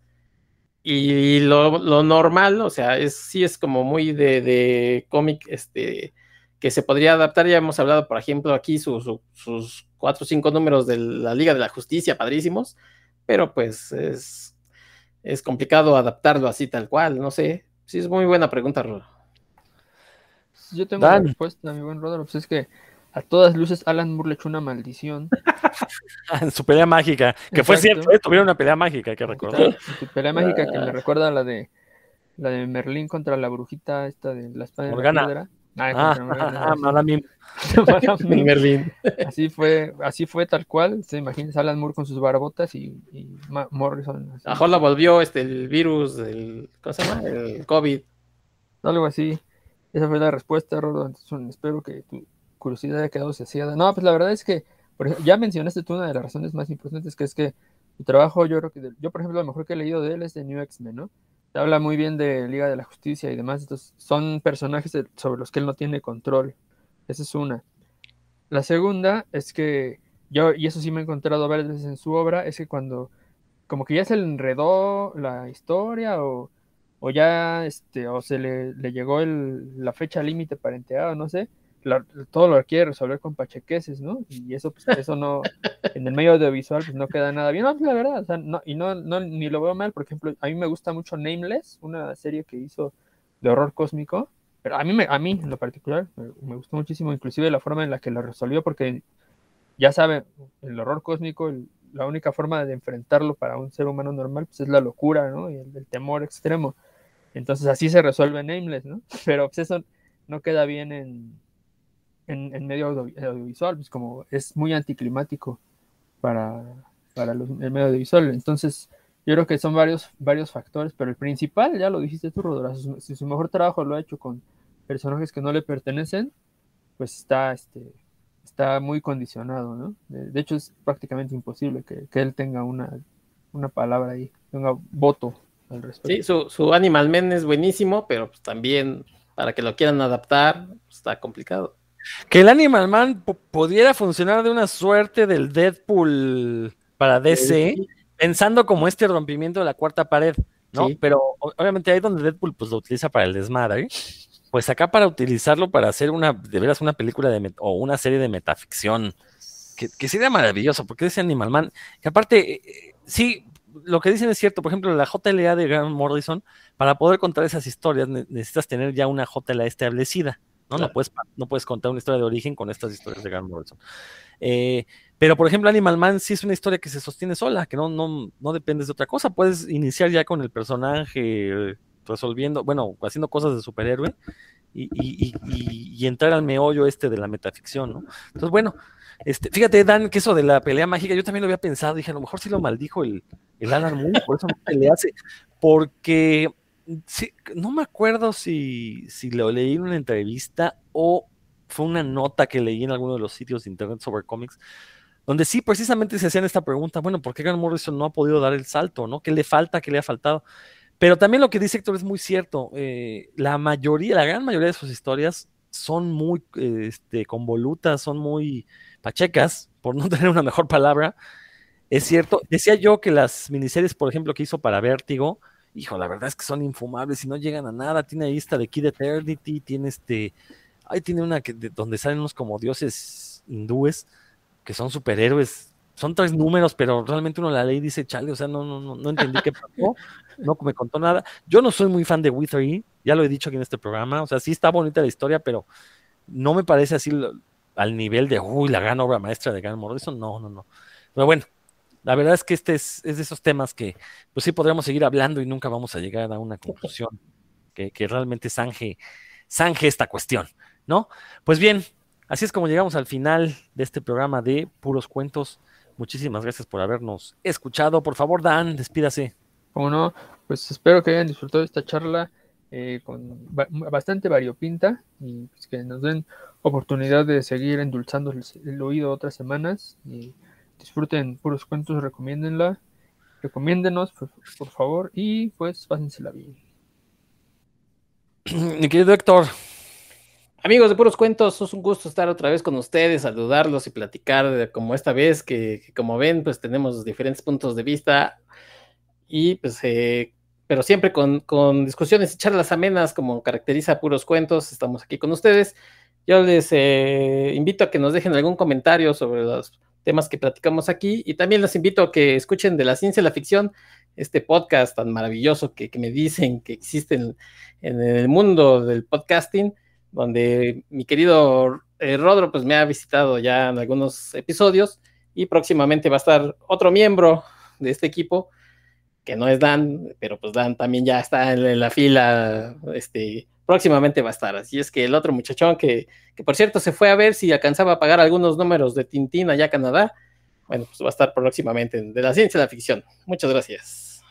Speaker 2: Y lo, normal, o sea, es, sí es como muy de, cómic, este, que se podría adaptar. Ya hemos hablado, por ejemplo, aquí sus cuatro o cinco números de la Liga de la Justicia, padrísimos, pero pues es, es complicado adaptarlo así tal cual, no sé. Sí, es muy buena pregunta, Rod.
Speaker 3: Yo tengo una respuesta, mi buen Rodolfo, pues es que a todas luces Alan Moore le echó una maldición. <laughs>
Speaker 1: en su pelea mágica, que fue cierto, ¿eh? tuvieron una pelea mágica, que recordar.
Speaker 3: Su pelea mágica que me recuerda a la de la de Merlín contra la brujita esta de la espada
Speaker 1: Morgana.
Speaker 3: de la
Speaker 1: Ah. <laughs> <laughs> <laughs>
Speaker 3: Así fue, así fue tal cual. Se imagina Alan Moore con sus barbotas y, Morrison.
Speaker 2: Así. la volvió este el virus, el, ¿cómo se llama? El COVID.
Speaker 3: Algo así. Esa fue la respuesta, Rodo. espero que tú curiosidad ha quedado saciada. No, pues la verdad es que, por ejemplo, ya mencionaste tú una de las razones más importantes, que es que tu trabajo, yo creo que, yo por ejemplo, lo mejor que he leído de él es de New X-Men, ¿no? Habla muy bien de Liga de la Justicia y demás, entonces son personajes sobre los que él no tiene control. Esa es una. La segunda es que yo, y eso sí me he encontrado varias veces en su obra, es que cuando como que ya se le enredó la historia o, o ya este, o se le, le llegó el, la fecha límite para enterar, no sé, todo lo quiere resolver con pachequeses, ¿no? Y eso, pues, eso no, en el medio audiovisual, pues no queda nada bien. No, la verdad, o sea, no, y no, no, ni lo veo mal, por ejemplo, a mí me gusta mucho Nameless, una serie que hizo de horror cósmico, pero a mí, me, a mí en lo particular, me, gustó muchísimo, inclusive la forma en la que lo resolvió, porque ya saben, el horror cósmico, la única forma de enfrentarlo para un ser humano normal, pues es la locura, ¿no? Y el, temor extremo. Entonces así se resuelve Nameless, ¿no? <laughs> Pero pues eso no queda bien en, en, medio audiovisual, pues como es muy anticlimático para, para el medio audiovisual. Entonces, yo creo que son varios, varios factores, pero el principal, ya lo dijiste tú, Rodolfo, si su mejor trabajo lo ha hecho con personajes que no le pertenecen, pues está, este, está muy condicionado, ¿no? De, hecho, es prácticamente imposible que, él tenga una, una palabra ahí, tenga voto al respecto.
Speaker 2: Sí, su, su Animal Men es buenísimo, pero pues también para que lo quieran adaptar, está complicado.
Speaker 1: Que el Animal Man pudiera funcionar de una suerte del Deadpool para DC, pensando como este rompimiento de la cuarta pared, ¿no? Pero obviamente ahí donde Deadpool pues lo utiliza para el desmadre, pues acá para utilizarlo para hacer una, de veras, una película de o una serie de metaficción, que, que sería maravilloso, porque ese Animal Man, que aparte, eh, sí, lo que dicen es cierto, por ejemplo, la JLA de Grant Morrison, para poder contar esas historias necesitas tener ya una JLA establecida, ¿no? No, puedes, no puedes contar una historia de origen con estas historias de Grant Morrison. Eh, pero, por ejemplo, Animal Man sí es una historia que se sostiene sola, que no, no, no dependes de otra cosa. Puedes iniciar ya con el personaje resolviendo, bueno, haciendo cosas de superhéroe y, y, y, y entrar al meollo este de la metaficción, ¿no? Entonces, bueno, este, fíjate, Dan, que eso de la pelea mágica, yo también lo había pensado, dije, a lo mejor sí lo maldijo el, el Alan Moore, por eso no le hace, porque no me acuerdo si, si lo leí en una entrevista o fue una nota que leí en alguno de los sitios de internet sobre cómics, donde sí precisamente se hacían esta pregunta, bueno, ¿por qué Grant Morrison no ha podido dar el salto, no? ¿Qué le falta, qué le ha faltado? Pero también lo que dice Héctor es muy cierto, eh, la mayoría, la gran mayoría de sus historias son muy este, convolutas, son muy pachecas, por no <laughs> tener una mejor palabra. Es cierto, decía yo que las miniseries, por ejemplo, que hizo para Vértigo, hijo, la verdad es que son infumables y no llegan a nada. Tiene ahí esta de Kid Eternity, tiene este, ahí tiene una que, donde salen unos como dioses hindúes que son superhéroes. Son tres números, pero realmente uno la ley dice, chale, o sea, no, no, no, no entendí qué pasó, <laughs> no me contó nada. Yo no soy muy fan de Wither, ya lo he dicho aquí en este programa, o sea, sí está bonita la historia, pero no me parece así al nivel de, uy, la gran obra maestra de Grant Morrison, no, no, no. Pero bueno, la verdad es que este es, de esos temas que, pues sí, podríamos seguir hablando y nunca vamos a llegar a una conclusión que, realmente zanje, zanje esta cuestión, ¿no? Pues bien, así es como llegamos al final de este programa de Puros Cuentos. Muchísimas gracias por habernos escuchado. Por favor, Dan, despídase.
Speaker 3: Como no, pues espero que hayan disfrutado esta charla eh, con bastante variopinta y pues, que nos den oportunidad de seguir endulzando el, oído otras semanas y disfruten puros cuentos, recomiéndenla, recomiéndenos por, por favor y pues pásensela bien. <clears throat>
Speaker 1: Mi querido Héctor.
Speaker 2: Amigos de Puros Cuentos, es un gusto estar otra vez con ustedes, saludarlos y platicar de, como esta vez, que, que, como ven, pues tenemos diferentes puntos de vista y pues eh, pero siempre con, con, discusiones y charlas amenas, como caracteriza puros cuentos, estamos aquí con ustedes. Yo les eh, invito a que nos dejen algún comentario sobre los temas que platicamos aquí y también les invito a que escuchen de la ciencia y la ficción, este podcast tan maravilloso que, que me dicen que existe en, en, el mundo del podcasting, donde mi querido eh, Rodro pues me ha visitado ya en algunos episodios y próximamente va a estar otro miembro de este equipo que no es Dan, pero pues Dan también ya está en, la fila, este, próximamente va a estar. Así es que el otro muchachón que, que, por cierto se fue a ver si alcanzaba a pagar algunos números de Tintín allá en Canadá, bueno, pues va a estar próximamente de la ciencia y la ficción. Muchas gracias.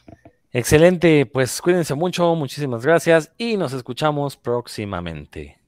Speaker 1: Excelente, pues cuídense mucho, muchísimas gracias y nos escuchamos próximamente.